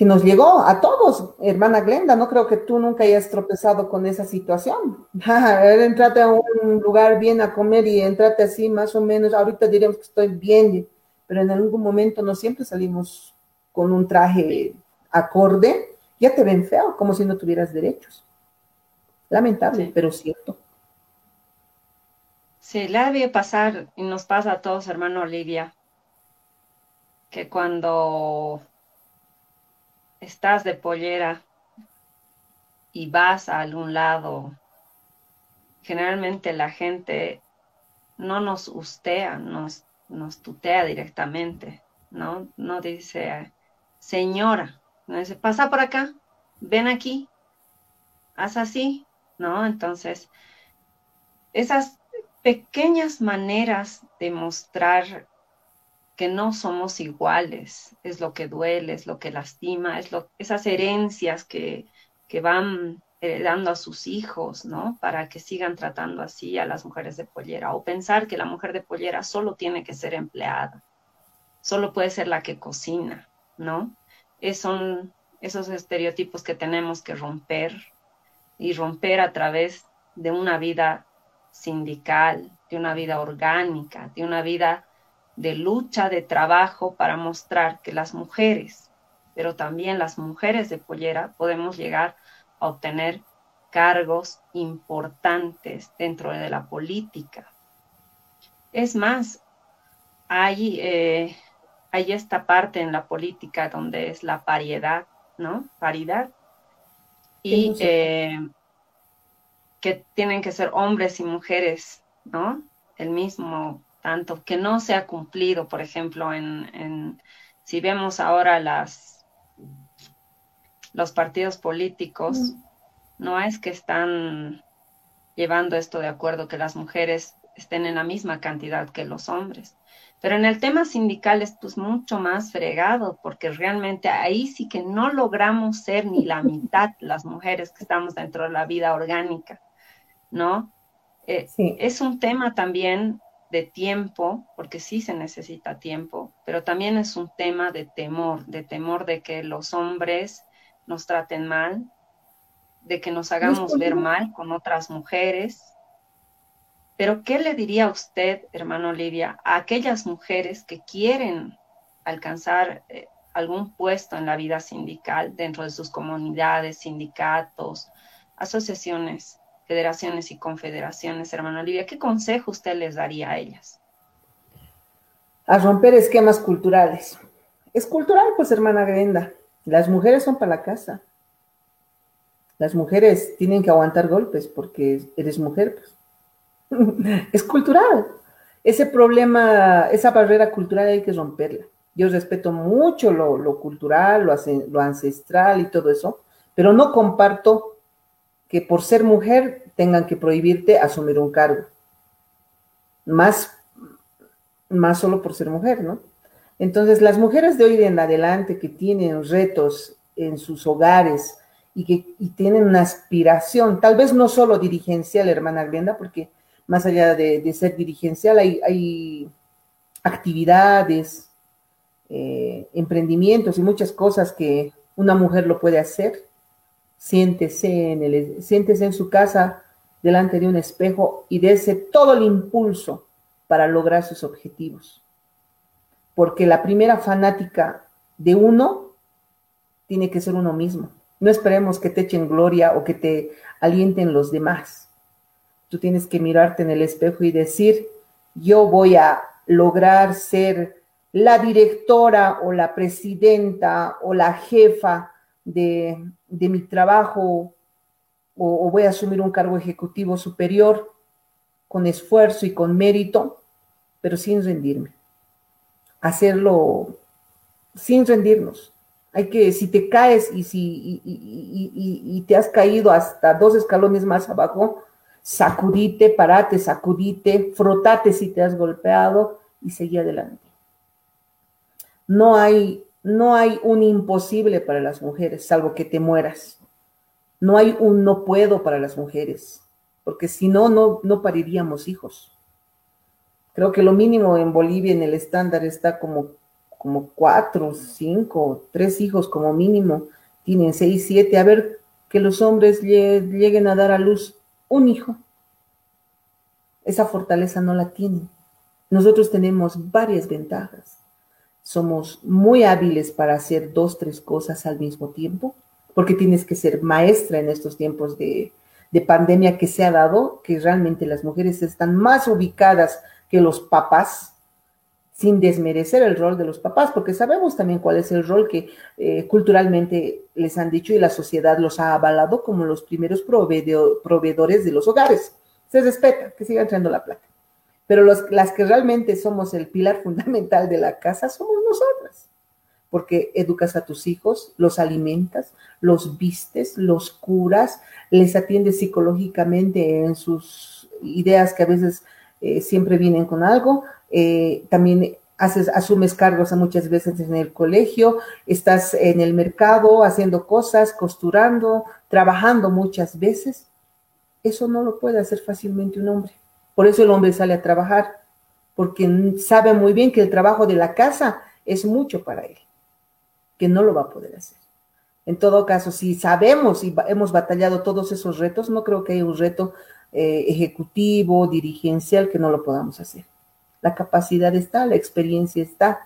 que nos llegó a todos, hermana Glenda, no creo que tú nunca hayas tropezado con esa situación. [LAUGHS] entrate a un lugar bien a comer y entrate así más o menos, ahorita diremos que estoy bien, pero en algún momento no siempre salimos con un traje acorde, ya te ven feo, como si no tuvieras derechos. Lamentable, pero cierto. Sí, la debe pasar y nos pasa a todos, hermano Olivia, que cuando estás de pollera y vas a algún lado, generalmente la gente no nos ustea, nos, nos tutea directamente, ¿no? No dice, señora, no dice, pasa por acá, ven aquí, haz así, ¿no? Entonces, esas pequeñas maneras de mostrar que no somos iguales, es lo que duele, es lo que lastima, es lo, esas herencias que, que van dando a sus hijos, ¿no? Para que sigan tratando así a las mujeres de pollera, o pensar que la mujer de pollera solo tiene que ser empleada, solo puede ser la que cocina, ¿no? Es, son esos estereotipos que tenemos que romper y romper a través de una vida sindical, de una vida orgánica, de una vida de lucha, de trabajo para mostrar que las mujeres, pero también las mujeres de pollera, podemos llegar a obtener cargos importantes dentro de la política. Es más, hay, eh, hay esta parte en la política donde es la paridad, ¿no? Paridad. Y eh, que tienen que ser hombres y mujeres, ¿no? El mismo tanto que no se ha cumplido, por ejemplo, en, si vemos ahora las los partidos políticos, no es que están llevando esto de acuerdo que las mujeres estén en la misma cantidad que los hombres. Pero en el tema sindical es pues mucho más fregado, porque realmente ahí sí que no logramos ser ni la mitad las mujeres que estamos dentro de la vida orgánica, ¿no? Eh, es un tema también de tiempo, porque sí se necesita tiempo, pero también es un tema de temor, de temor de que los hombres nos traten mal, de que nos hagamos ver mal con otras mujeres. Pero ¿qué le diría usted, hermano Olivia, a aquellas mujeres que quieren alcanzar eh, algún puesto en la vida sindical dentro de sus comunidades, sindicatos, asociaciones? Federaciones y confederaciones, hermano Olivia, ¿qué consejo usted les daría a ellas? A romper esquemas culturales. Es cultural, pues, hermana Grenda. Las mujeres son para la casa. Las mujeres tienen que aguantar golpes porque eres mujer, pues. [LAUGHS] es cultural. Ese problema, esa barrera cultural hay que romperla. Yo respeto mucho lo, cultural, lo, lo ancestral y todo eso, pero no comparto que por ser mujer tengan que prohibirte asumir un cargo. Más, más solo por ser mujer, ¿no? Entonces, las mujeres de hoy en adelante que tienen retos en sus hogares y que tienen una aspiración, tal vez no solo dirigencial, hermana Glenda, porque más allá de, ser dirigencial hay, actividades, eh, emprendimientos y muchas cosas que una mujer lo puede hacer siéntese en, el, en su casa delante de un espejo y dése todo el impulso para lograr sus objetivos. Porque la primera fanática de uno tiene que ser uno mismo. No esperemos que te echen gloria o que te alienten los demás. Tú tienes que mirarte en el espejo y decir, yo voy a lograr ser la directora o la presidenta o la jefa de, mi trabajo o, voy a asumir un cargo ejecutivo superior con esfuerzo y con mérito, pero sin rendirme. Hacerlo sin rendirnos. Hay que, si te caes y si y, te has caído hasta dos escalones más abajo, sacudite, parate, sacudite, frotate si te has golpeado y seguí adelante. No hay, no hay un imposible para las mujeres, salvo que te mueras. No hay un no puedo para las mujeres, porque si no, no, no pariríamos hijos. Creo que lo mínimo en Bolivia en el estándar está como como cuatro, cinco, tres hijos como mínimo, tienen seis, siete, a ver que los hombres lleguen a dar a luz un hijo. Esa fortaleza no la tienen. Nosotros tenemos varias ventajas. Somos muy hábiles para hacer dos, tres cosas al mismo tiempo, porque tienes que ser maestra en estos tiempos de, de pandemia que se ha dado, que realmente las mujeres están más ubicadas que los papás sin desmerecer el rol de los papás, porque sabemos también cuál es el rol que eh, culturalmente les han dicho y la sociedad los ha avalado como los primeros proveedores de los hogares. Se respeta, que siga entrando la plata. Pero las que realmente somos el pilar fundamental de la casa somos nosotras, porque educas a tus hijos, los alimentas, los vistes, los curas, les atiendes psicológicamente en sus ideas que a veces eh, siempre vienen con algo, eh, también haces, asumes cargos muchas veces en el colegio, estás en el mercado haciendo cosas, costurando, trabajando muchas veces. Eso no lo puede hacer fácilmente un hombre. Por eso el hombre sale a trabajar, porque sabe muy bien que el trabajo de la casa es mucho para él, que no lo va a poder hacer. En todo caso, si sabemos y hemos batallado todos esos retos, no creo que haya un reto eh, ejecutivo, dirigencial, que no lo podamos hacer. La capacidad está, la experiencia está,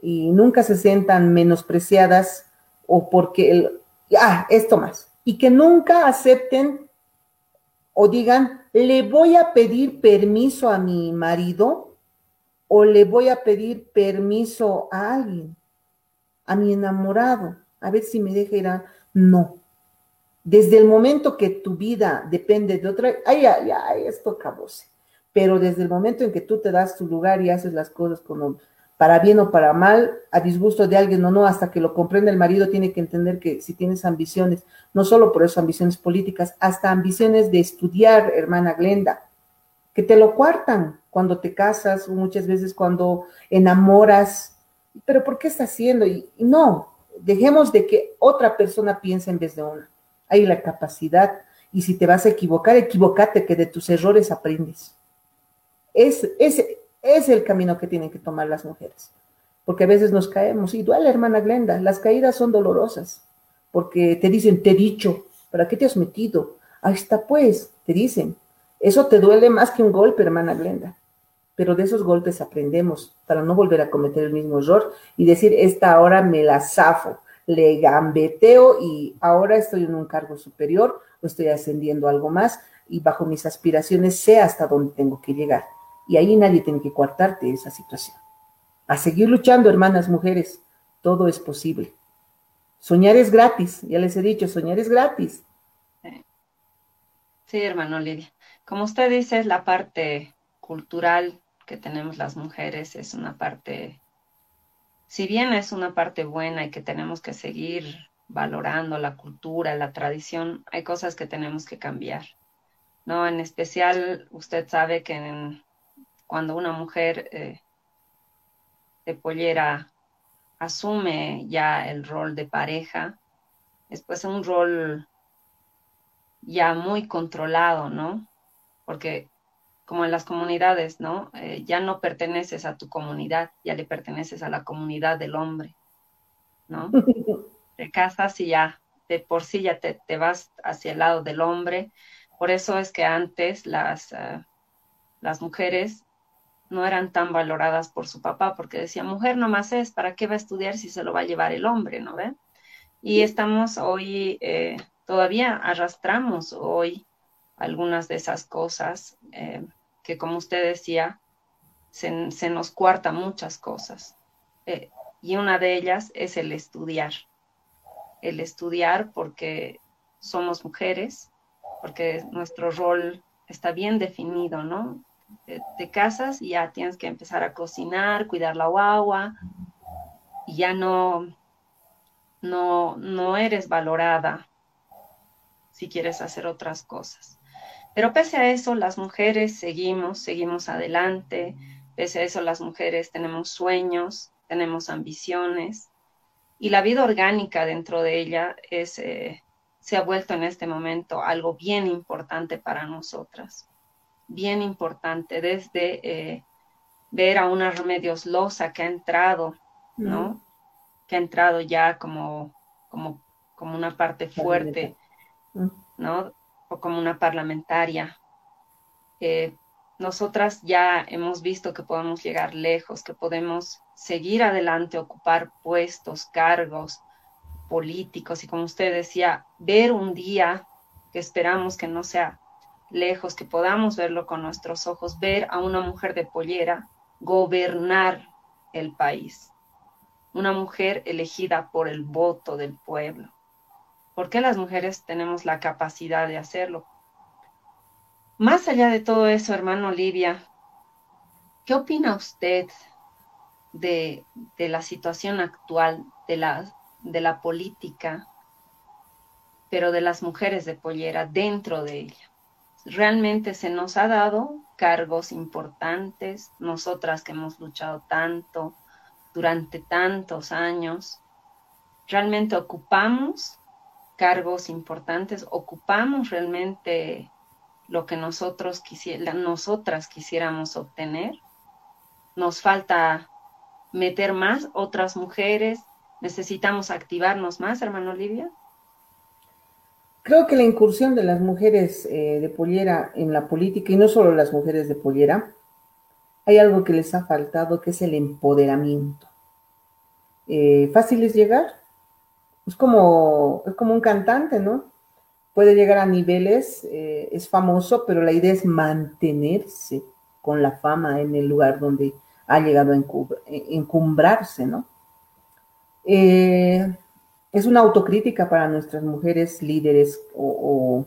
y nunca se sientan menospreciadas o porque, el, ah, esto más, y que nunca acepten o digan, le voy a pedir permiso a mi marido o le voy a pedir permiso a alguien, a mi enamorado, a ver si me deja ir a... No, desde el momento que tu vida depende de otra, ay, ay, ay, esto acabóse. Pero desde el momento en que tú te das tu lugar y haces las cosas como para bien o para mal, a disgusto de alguien o no, hasta que lo comprende el marido, tiene que entender que si tienes ambiciones, no solo por eso ambiciones políticas, hasta ambiciones de estudiar, hermana Glenda, que te lo cuartan cuando te casas muchas veces cuando enamoras. Pero ¿por qué está haciendo? Y, y no, dejemos de que otra persona piense en vez de una hay la capacidad. Y si te vas a equivocar, equivocate, que de tus errores aprendes. Es, ese es el camino que tienen que tomar las mujeres. Porque a veces nos caemos. Y duele, hermana Glenda, las caídas son dolorosas. Porque te dicen, te he dicho, ¿para qué te has metido? Ahí está, pues, te dicen. Eso te duele más que un golpe, hermana Glenda. Pero de esos golpes aprendemos para no volver a cometer el mismo error y decir, esta hora me la zafo le gambeteo y ahora estoy en un cargo superior o estoy ascendiendo algo más y bajo mis aspiraciones sé hasta dónde tengo que llegar. Y ahí nadie tiene que coartarte esa situación. A seguir luchando, hermanas mujeres, todo es posible. Soñar es gratis, ya les he dicho, soñar es gratis. Sí, hermano Lidia. Como usted dice, la parte cultural que tenemos las mujeres es una parte si bien es una parte buena y que tenemos que seguir valorando la cultura, la tradición, hay cosas que tenemos que cambiar. ¿no? En especial, usted sabe que cuando una mujer eh, de pollera asume ya el rol de pareja, después es un rol ya muy controlado, ¿no? Porque como en las comunidades, ¿no? Eh, ya no perteneces a tu comunidad, ya le perteneces a la comunidad del hombre, ¿no? [LAUGHS] Te casas y ya, de por sí ya te, vas hacia el lado del hombre. Por eso es que antes las, eh, las mujeres no eran tan valoradas por su papá, porque decía, mujer nomás es, ¿para qué va a estudiar si se lo va a llevar el hombre, ¿no ve? Y estamos hoy, eh, todavía arrastramos hoy algunas de esas cosas que como usted decía, se, nos cuarta muchas cosas. eh, y una de ellas es el estudiar. El estudiar porque somos mujeres, porque nuestro rol está bien definido, ¿no? Te, casas y ya tienes que empezar a cocinar, cuidar la guagua, y ya no, no, no eres valorada si quieres hacer otras cosas. Pero pese a eso, las mujeres seguimos, seguimos adelante, pese a eso, las mujeres tenemos sueños, tenemos ambiciones, y la vida orgánica dentro de ella es, eh, se ha vuelto en este momento algo bien importante para nosotras, bien importante, desde eh, ver a una Remedios Loza que ha entrado, ¿no? Que ha entrado ya como, como, como una parte fuerte, ¿no? O como una parlamentaria. Eh, nosotras ya hemos visto que podemos llegar lejos, que podemos seguir adelante, ocupar puestos, cargos, políticos y como usted decía, ver un día que esperamos que no sea lejos, que podamos verlo con nuestros ojos, ver a una mujer de pollera gobernar el país, una mujer elegida por el voto del pueblo. ¿Por qué las mujeres tenemos la capacidad de hacerlo? Más allá de todo eso, hermano Olivia, ¿qué opina usted de, de la situación actual de la de la política, pero de las mujeres de pollera dentro de ella. Realmente se nos ha dado cargos importantes, nosotras que hemos luchado tanto durante tantos años, realmente ocupamos cargos importantes, ocupamos realmente lo que nosotros nosotras quisiéramos obtener. Nos falta meter más otras mujeres ¿Necesitamos activarnos más, hermano Olivia? Creo que la incursión de las mujeres eh, de pollera en la política, y no solo las mujeres de pollera, hay algo que les ha faltado, que es el empoderamiento. Eh, fácil es llegar. Es como, es como un cantante, ¿no? Puede llegar a niveles, eh, es famoso, pero la idea es mantenerse con la fama en el lugar donde ha llegado a encumbrarse, ¿no? Eh, es una autocrítica para nuestras mujeres líderes o,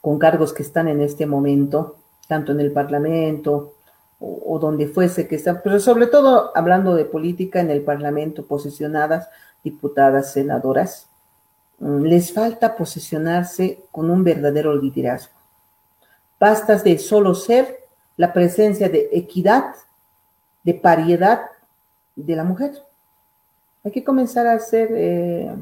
con cargos que están en este momento, tanto en el Parlamento o, donde fuese que están, pero sobre todo hablando de política en el Parlamento, posicionadas, diputadas, senadoras, mm, les falta posicionarse con un verdadero liderazgo. Basta de solo ser la presencia de equidad, de paridad de la mujer. Hay que comenzar a hacer, eh,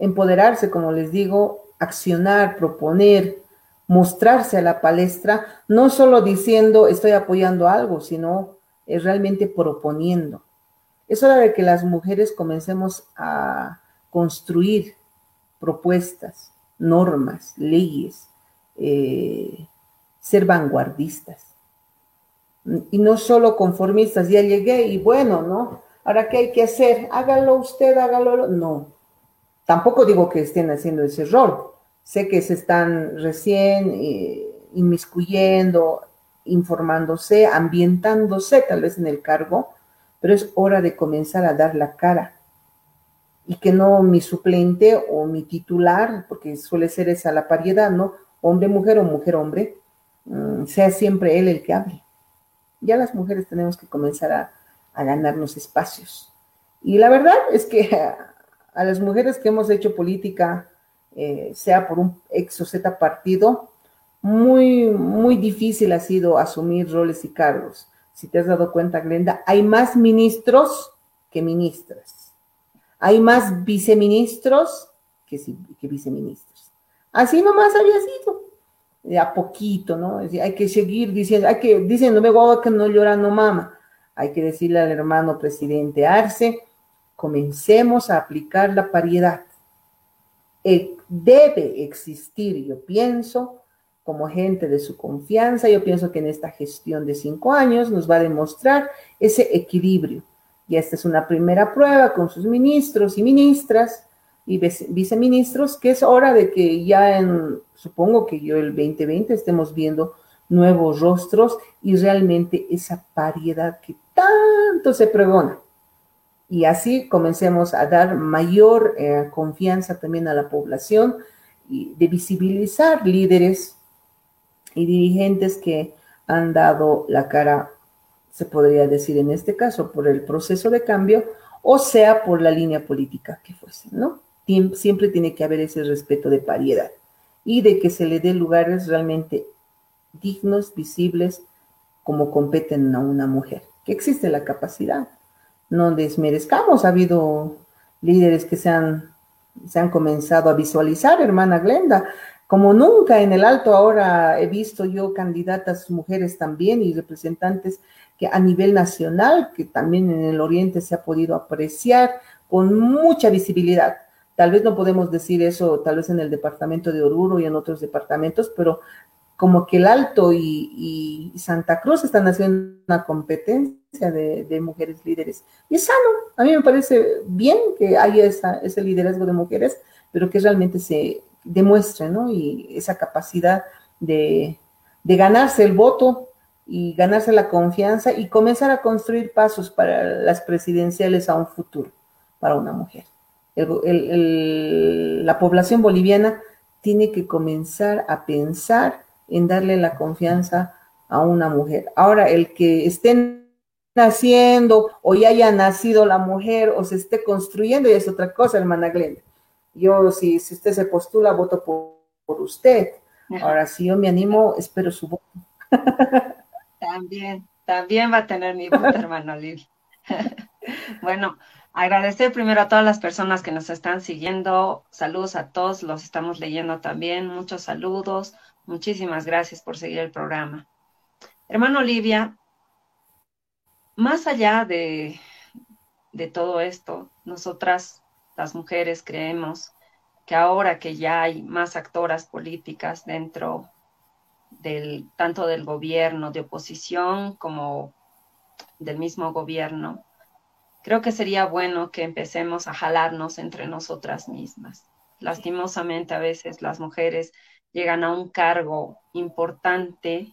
empoderarse, como les digo, accionar, proponer, mostrarse a la palestra, no solo diciendo estoy apoyando algo, sino es realmente proponiendo. Es hora de que las mujeres comencemos a construir propuestas, normas, leyes, eh, ser vanguardistas. Y no solo conformistas, ya llegué y bueno, ¿no? Ahora, ¿qué hay que hacer? Hágalo usted, hágalo. No. Tampoco digo que estén haciendo ese rol. Sé que se están recién eh, inmiscuyendo, informándose, ambientándose tal vez en el cargo, pero es hora de comenzar a dar la cara. Y que no mi suplente o mi titular, porque suele ser esa la pariedad, ¿no? Hombre-mujer o mujer-hombre, mm, sea siempre él el que hable. Ya las mujeres tenemos que comenzar a, a ganarnos espacios. Y la verdad es que a, las mujeres que hemos hecho política, eh, sea por un ex o Z partido, muy, muy difícil ha sido asumir roles y cargos. Si te has dado cuenta, Glenda, hay más ministros que ministras. Hay más viceministros que, que viceministros. Así nomás había sido. De a poquito, ¿no? hay que seguir diciendo, hay que, diciéndome, guau, que no llora, no mama hay que decirle al hermano presidente Arce, comencemos a aplicar la paridad. Eh, debe existir, yo pienso, como gente de su confianza, yo pienso que en esta gestión de cinco años nos va a demostrar ese equilibrio. Y esta es una primera prueba con sus ministros y ministras y viceministros, que es hora de que ya en, supongo que yo el 2020 estemos viendo nuevos rostros y realmente esa variedad que tanto se pregona. Y así comencemos a dar mayor eh, confianza también a la población y de visibilizar líderes y dirigentes que han dado la cara, se podría decir en este caso, por el proceso de cambio, o sea, por la línea política que fuese, ¿no? Siempre tiene que haber ese respeto de paridad y de que se le dé lugares realmente dignos, visibles, como competen a una mujer, que existe la capacidad. No desmerezcamos, ha habido líderes que se han, se han comenzado a visualizar, hermana Glenda, como nunca en el alto ahora he visto yo candidatas mujeres también y representantes que a nivel nacional, que también en el oriente se ha podido apreciar con mucha visibilidad. Tal vez no podemos decir eso, tal vez en el departamento de Oruro y en otros departamentos, pero como que el Alto y, Santa Cruz están haciendo una competencia de, mujeres líderes. Y es sano, a mí me parece bien que haya ese liderazgo de mujeres, pero que realmente se demuestre, ¿no? Y esa capacidad de, ganarse el voto y ganarse la confianza y comenzar a construir pasos para las presidenciales a un futuro para una mujer. la población boliviana tiene que comenzar a pensar en darle la confianza a una mujer. Ahora, el que estén naciendo o ya haya nacido la mujer o se esté construyendo, ya es otra cosa, hermana Glenda. Yo, si, si usted se postula, voto por, usted. Ahora, si yo me animo, espero su voto. [LAUGHS] También, también va a tener mi voto, [LAUGHS] hermano Lil. [LAUGHS] bueno, agradecer primero a todas las personas que nos están siguiendo. Saludos a todos, los estamos leyendo también. Muchos saludos. Muchísimas gracias por seguir el programa. Hermano Olivia, más allá de, de todo esto, nosotras las mujeres creemos que ahora que ya hay más actoras políticas dentro del tanto del gobierno de oposición como del mismo gobierno, creo que sería bueno que empecemos a jalarnos entre nosotras mismas. Lastimosamente a veces las mujeres llegan a un cargo importante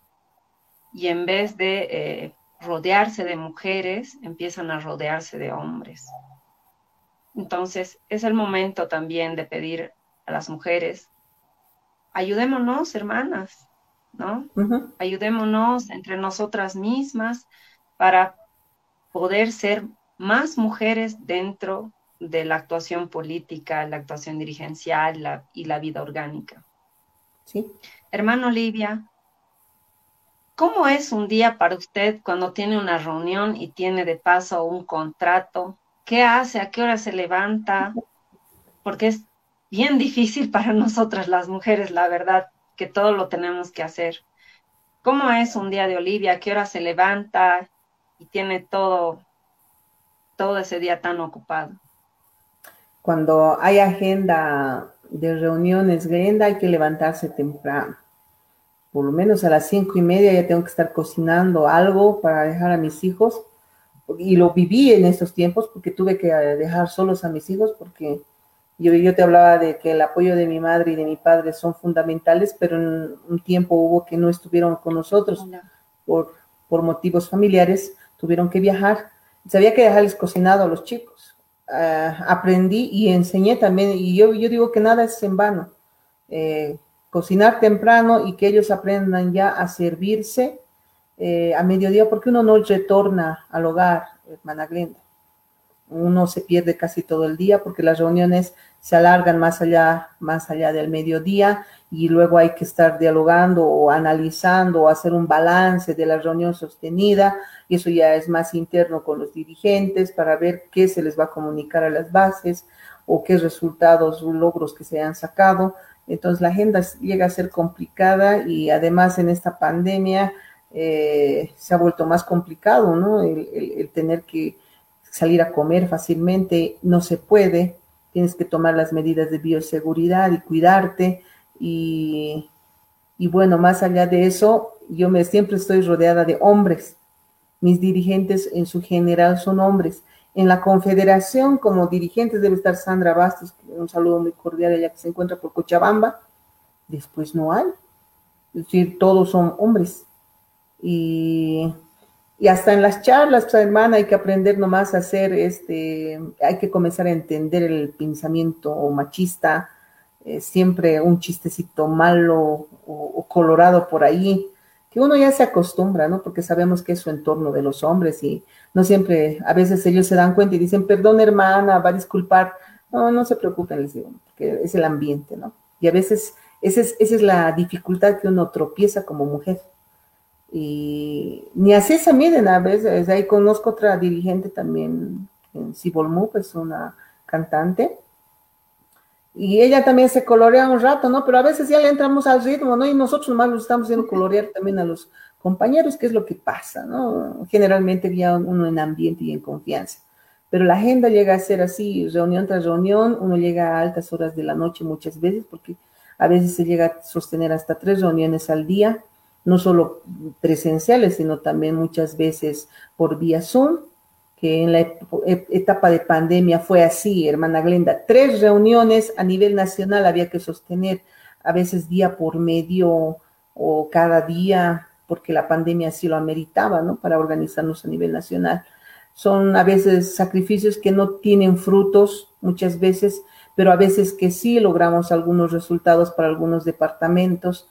y en vez de eh, rodearse de mujeres, empiezan a rodearse de hombres. Entonces, es el momento también de pedir a las mujeres, ayudémonos, hermanas, ¿no? Ayudémonos entre nosotras mismas para poder ser más mujeres dentro de la actuación política, la actuación dirigencial y la vida orgánica. ¿Sí? Hermano Olivia, ¿cómo es un día para usted cuando tiene una reunión y tiene de paso un contrato? ¿Qué hace? ¿A qué hora se levanta? Porque es bien difícil para nosotras las mujeres, la verdad, que todo lo tenemos que hacer. ¿Cómo es un día de Olivia? ¿A qué hora se levanta y tiene todo, todo ese día tan ocupado? Cuando hay agenda de reuniones, Glenda, hay que levantarse temprano. Por lo menos a las cinco y media ya tengo que estar cocinando algo para dejar a mis hijos. Y lo viví en estos tiempos porque tuve que dejar solos a mis hijos porque yo, yo te hablaba de que el apoyo de mi madre y de mi padre son fundamentales, pero en un tiempo hubo que no estuvieron con nosotros por, por motivos familiares, tuvieron que viajar. Sabía que dejarles cocinado a los chicos eh, aprendí y enseñé también, y yo, yo digo que nada es en vano. Eh, cocinar temprano y que ellos aprendan ya a servirse eh, a mediodía, porque uno no retorna al hogar, hermana Glenda uno se pierde casi todo el día porque las reuniones se alargan más allá, más allá del mediodía y luego hay que estar dialogando o analizando o hacer un balance de la reunión sostenida y eso ya es más interno con los dirigentes para ver qué se les va a comunicar a las bases o qué resultados o logros que se han sacado. Entonces la agenda llega a ser complicada y además en esta pandemia eh, se ha vuelto más complicado, ¿no? el tener que salir a comer fácilmente, no se puede, tienes que tomar las medidas de bioseguridad y cuidarte y, bueno, más allá de eso, yo me siempre estoy rodeada de hombres. Mis dirigentes en su general son hombres. En la confederación, como dirigentes, debe estar Sandra Bastos, un saludo muy cordial ella que se encuentra por Cochabamba. Después no hay. es decir, todos son hombres. Y, y hasta en las charlas, pues, hermana, hay que aprender nomás a hacer, este, hay que comenzar a entender el pensamiento machista, eh, siempre un chistecito malo o, colorado por ahí, que uno ya se acostumbra, ¿no? Porque sabemos que es su entorno de los hombres y no siempre, a veces ellos se dan cuenta y dicen, perdón hermana, va a disculpar. No, no se preocupen, les digo, porque es el ambiente, ¿no? Y a veces esa es, esa es la dificultad que uno tropieza como mujer. Y ni así se miden a veces. Ahí conozco otra dirigente también en Cibolmú, es una cantante. Y ella también se colorea un rato, ¿no? Pero a veces ya le entramos al ritmo, ¿no? Y nosotros nomás lo estamos haciendo colorear también a los compañeros, que es lo que pasa, ¿no? Generalmente ya uno en ambiente y en confianza. Pero la agenda llega a ser así, reunión tras reunión, uno llega a altas horas de la noche muchas veces, porque a veces se llega a sostener hasta tres reuniones al día, no solo presenciales, sino también muchas veces por vía Zoom, que en la etapa de pandemia fue así, hermana Glenda. Tres reuniones a nivel nacional había que sostener, a veces día por medio o cada día, porque la pandemia así lo ameritaba, ¿no? Para organizarnos a nivel nacional. Son a veces sacrificios que no tienen frutos, muchas veces, pero a veces que sí logramos algunos resultados para algunos departamentos.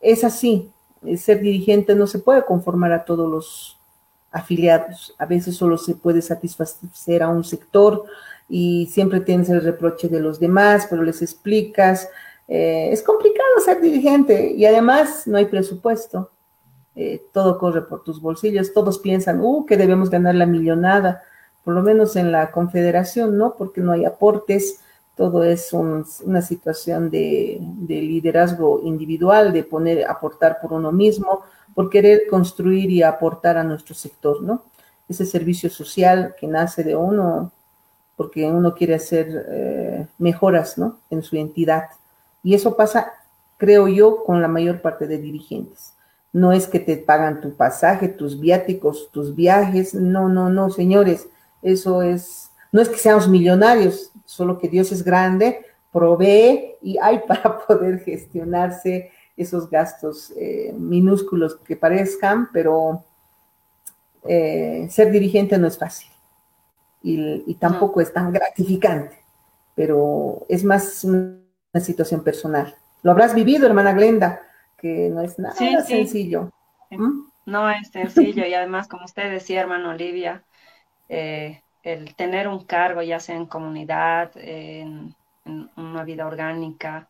Es así, ser dirigente no se puede conformar a todos los afiliados, a veces solo se puede satisfacer a un sector y siempre tienes el reproche de los demás, pero les explicas. Eh, es complicado ser dirigente y además no hay presupuesto. Eh, todo corre por tus bolsillos, todos piensan, uh, que debemos ganar la millonada, por lo menos en la confederación, ¿no? Porque no hay aportes, todo es una situación de, liderazgo individual, de poner, aportar por uno mismo, por querer construir y aportar a nuestro sector, ¿no? Ese servicio social que nace de uno, porque uno quiere hacer eh, mejoras, ¿no? En su entidad. Y eso pasa, creo yo, con la mayor parte de dirigentes. No es que te pagan tu pasaje, tus viáticos, tus viajes, no, no, no, señores, eso es, no es que seamos millonarios, solo que Dios es grande, provee y hay [LAUGHS] para poder gestionarse esos gastos eh, minúsculos que parezcan, pero eh, ser dirigente no es fácil y, tampoco es tan gratificante, pero es más una, situación personal. Lo habrás vivido, hermana Glenda, que no es nada sencillo. ¿Mm? No es sencillo y además, como usted decía, hermano Olivia, eh, el tener un cargo, ya sea en comunidad, en, una vida orgánica,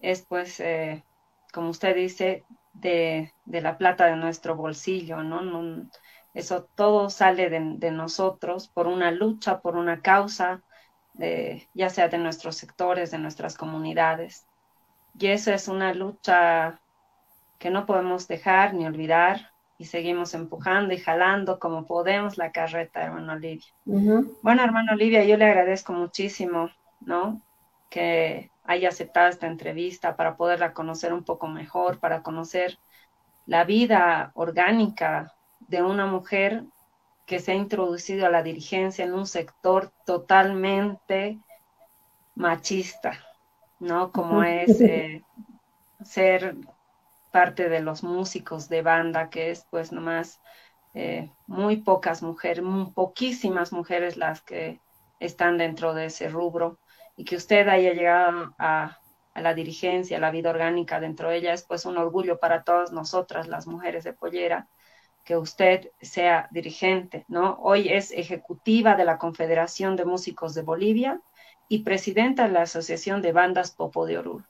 es pues, eh, como usted dice, de, la plata de nuestro bolsillo, ¿no? eso todo sale de, nosotros por una lucha, por una causa, ya sea de nuestros sectores, de nuestras comunidades. Y eso es una lucha que no podemos dejar ni olvidar, y seguimos empujando y jalando como podemos la carreta, hermano Olivia. Bueno, hermano Olivia, yo le agradezco muchísimo, ¿no? Que haya aceptado esta entrevista para poderla conocer un poco mejor, para conocer la vida orgánica de una mujer que se ha introducido a la dirigencia en un sector totalmente machista, ¿no? Como es eh, ser parte de los músicos de banda, que es pues nomás eh, muy pocas mujeres, poquísimas mujeres las que están dentro de ese rubro y que usted haya llegado a, la dirigencia, a la vida orgánica dentro de ella, es pues un orgullo para todas nosotras, las mujeres de Pollera, que usted sea dirigente, ¿no? Hoy es ejecutiva de la Confederación de Músicos de Bolivia y presidenta de la Asociación de Bandas Popo de Oruro.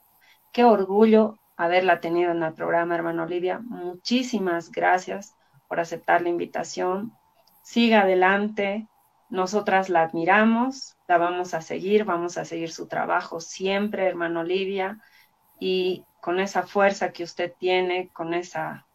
Qué orgullo haberla tenido en el programa, hermano Olivia. Muchísimas gracias por aceptar la invitación. Siga adelante. Nosotras la admiramos, la vamos a seguir, vamos a seguir su trabajo siempre, hermano Olivia, y con esa fuerza que usted tiene, con esa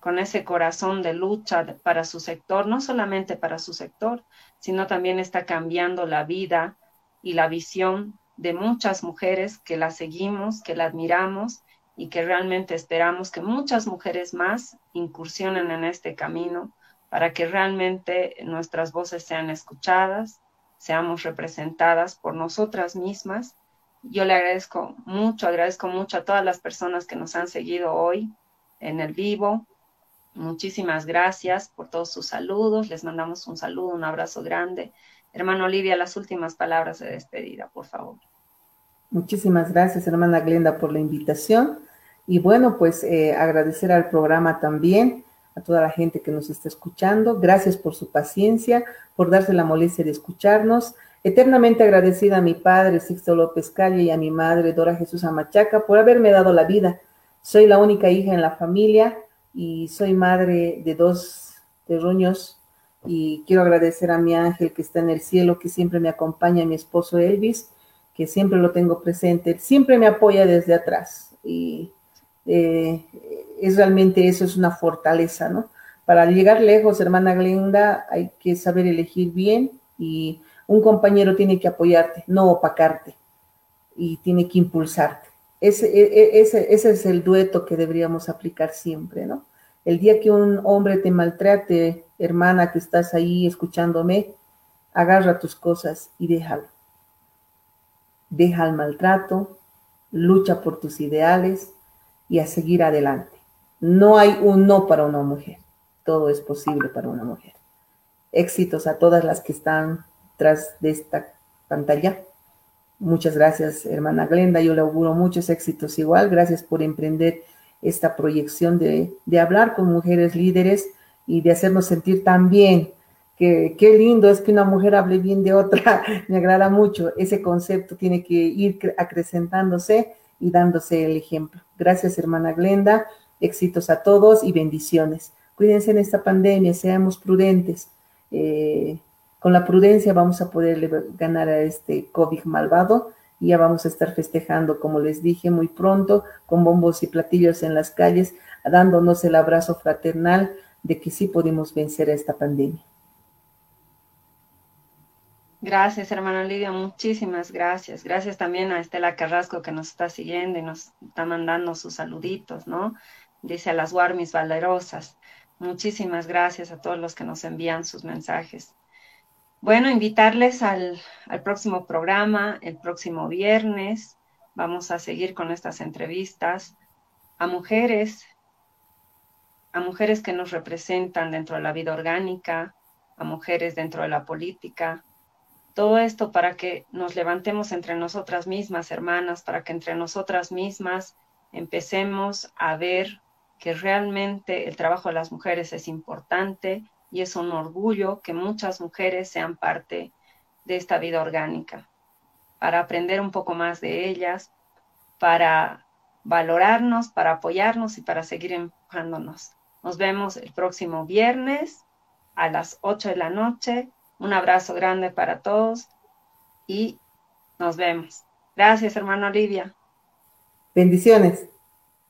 con ese corazón de lucha para su sector, no solamente para su sector, sino también está cambiando la vida y la visión de muchas mujeres que la seguimos, que la admiramos y que realmente esperamos que muchas mujeres más incursionen en este camino para que realmente nuestras voces sean escuchadas, seamos representadas por nosotras mismas Yo le agradezco mucho, agradezco mucho a todas las personas que nos han seguido hoy en el vivo. Muchísimas gracias por todos sus saludos. Les mandamos un saludo, un abrazo grande. Hermano Olivia, las últimas palabras de despedida, por favor. Muchísimas gracias, hermana Glenda, por la invitación. Y bueno, pues eh, agradecer al programa también, a toda la gente que nos está escuchando. Gracias por su paciencia, por darse la molestia de escucharnos. Eternamente agradecida a mi padre Sixto López Calle y a mi madre Dora Jesús Amachaca por haberme dado la vida. Soy la única hija en la familia y soy madre de dos terruños y quiero agradecer a mi ángel que está en el cielo, que siempre me acompaña, a mi esposo Elvis, que siempre lo tengo presente, siempre me apoya desde atrás y eh, es realmente eso, es una fortaleza, ¿no? Para llegar lejos, hermana Glenda, hay que saber elegir bien y un compañero tiene que apoyarte, no opacarte y tiene que impulsarte. Ese, e, e, ese, ese es el dueto que deberíamos aplicar siempre, ¿no? El día que un hombre te maltrate, hermana que estás ahí escuchándome, agarra tus cosas y déjalo. Deja el maltrato, lucha por tus ideales y a seguir adelante. No hay un no para una mujer. Todo es posible para una mujer. Éxitos a todas las que están tras de esta pantalla. Muchas gracias, hermana Glenda. Yo le auguro muchos éxitos igual. Gracias por emprender esta proyección de, hablar con mujeres líderes y de hacernos sentir tan bien. Que, qué lindo es que una mujer hable bien de otra. [LAUGHS] Me agrada mucho. Ese concepto tiene que ir acrecentándose y dándose el ejemplo. Gracias, hermana Glenda. Éxitos a todos y bendiciones. Cuídense en esta pandemia, seamos prudentes. Eh, con la prudencia vamos a poder ganar a este COVID malvado y ya vamos a estar festejando, como les dije, muy pronto, con bombos y platillos en las calles, dándonos el abrazo fraternal de que sí podemos vencer a esta pandemia. Gracias, hermano Lidia, muchísimas gracias. Gracias también a Estela Carrasco que nos está siguiendo y nos está mandando sus saluditos, ¿no? Dice a las Warmis valerosas. Muchísimas gracias a todos los que nos envían sus mensajes. Bueno, invitarles al, próximo programa, el próximo viernes. Vamos a seguir con estas entrevistas a mujeres, a mujeres que nos representan dentro de la vida orgánica, a mujeres dentro de la política. Todo esto para que nos levantemos entre nosotras mismas, hermanas, para que entre nosotras mismas empecemos a ver que realmente el trabajo de las mujeres es importante, y es un orgullo que muchas mujeres sean parte de esta vida orgánica, para aprender un poco más de ellas, para valorarnos, para apoyarnos y para seguir empujándonos. Nos vemos el próximo viernes a las 8 de la noche. Un abrazo grande para todos y nos vemos. Gracias, hermano Olivia. Bendiciones.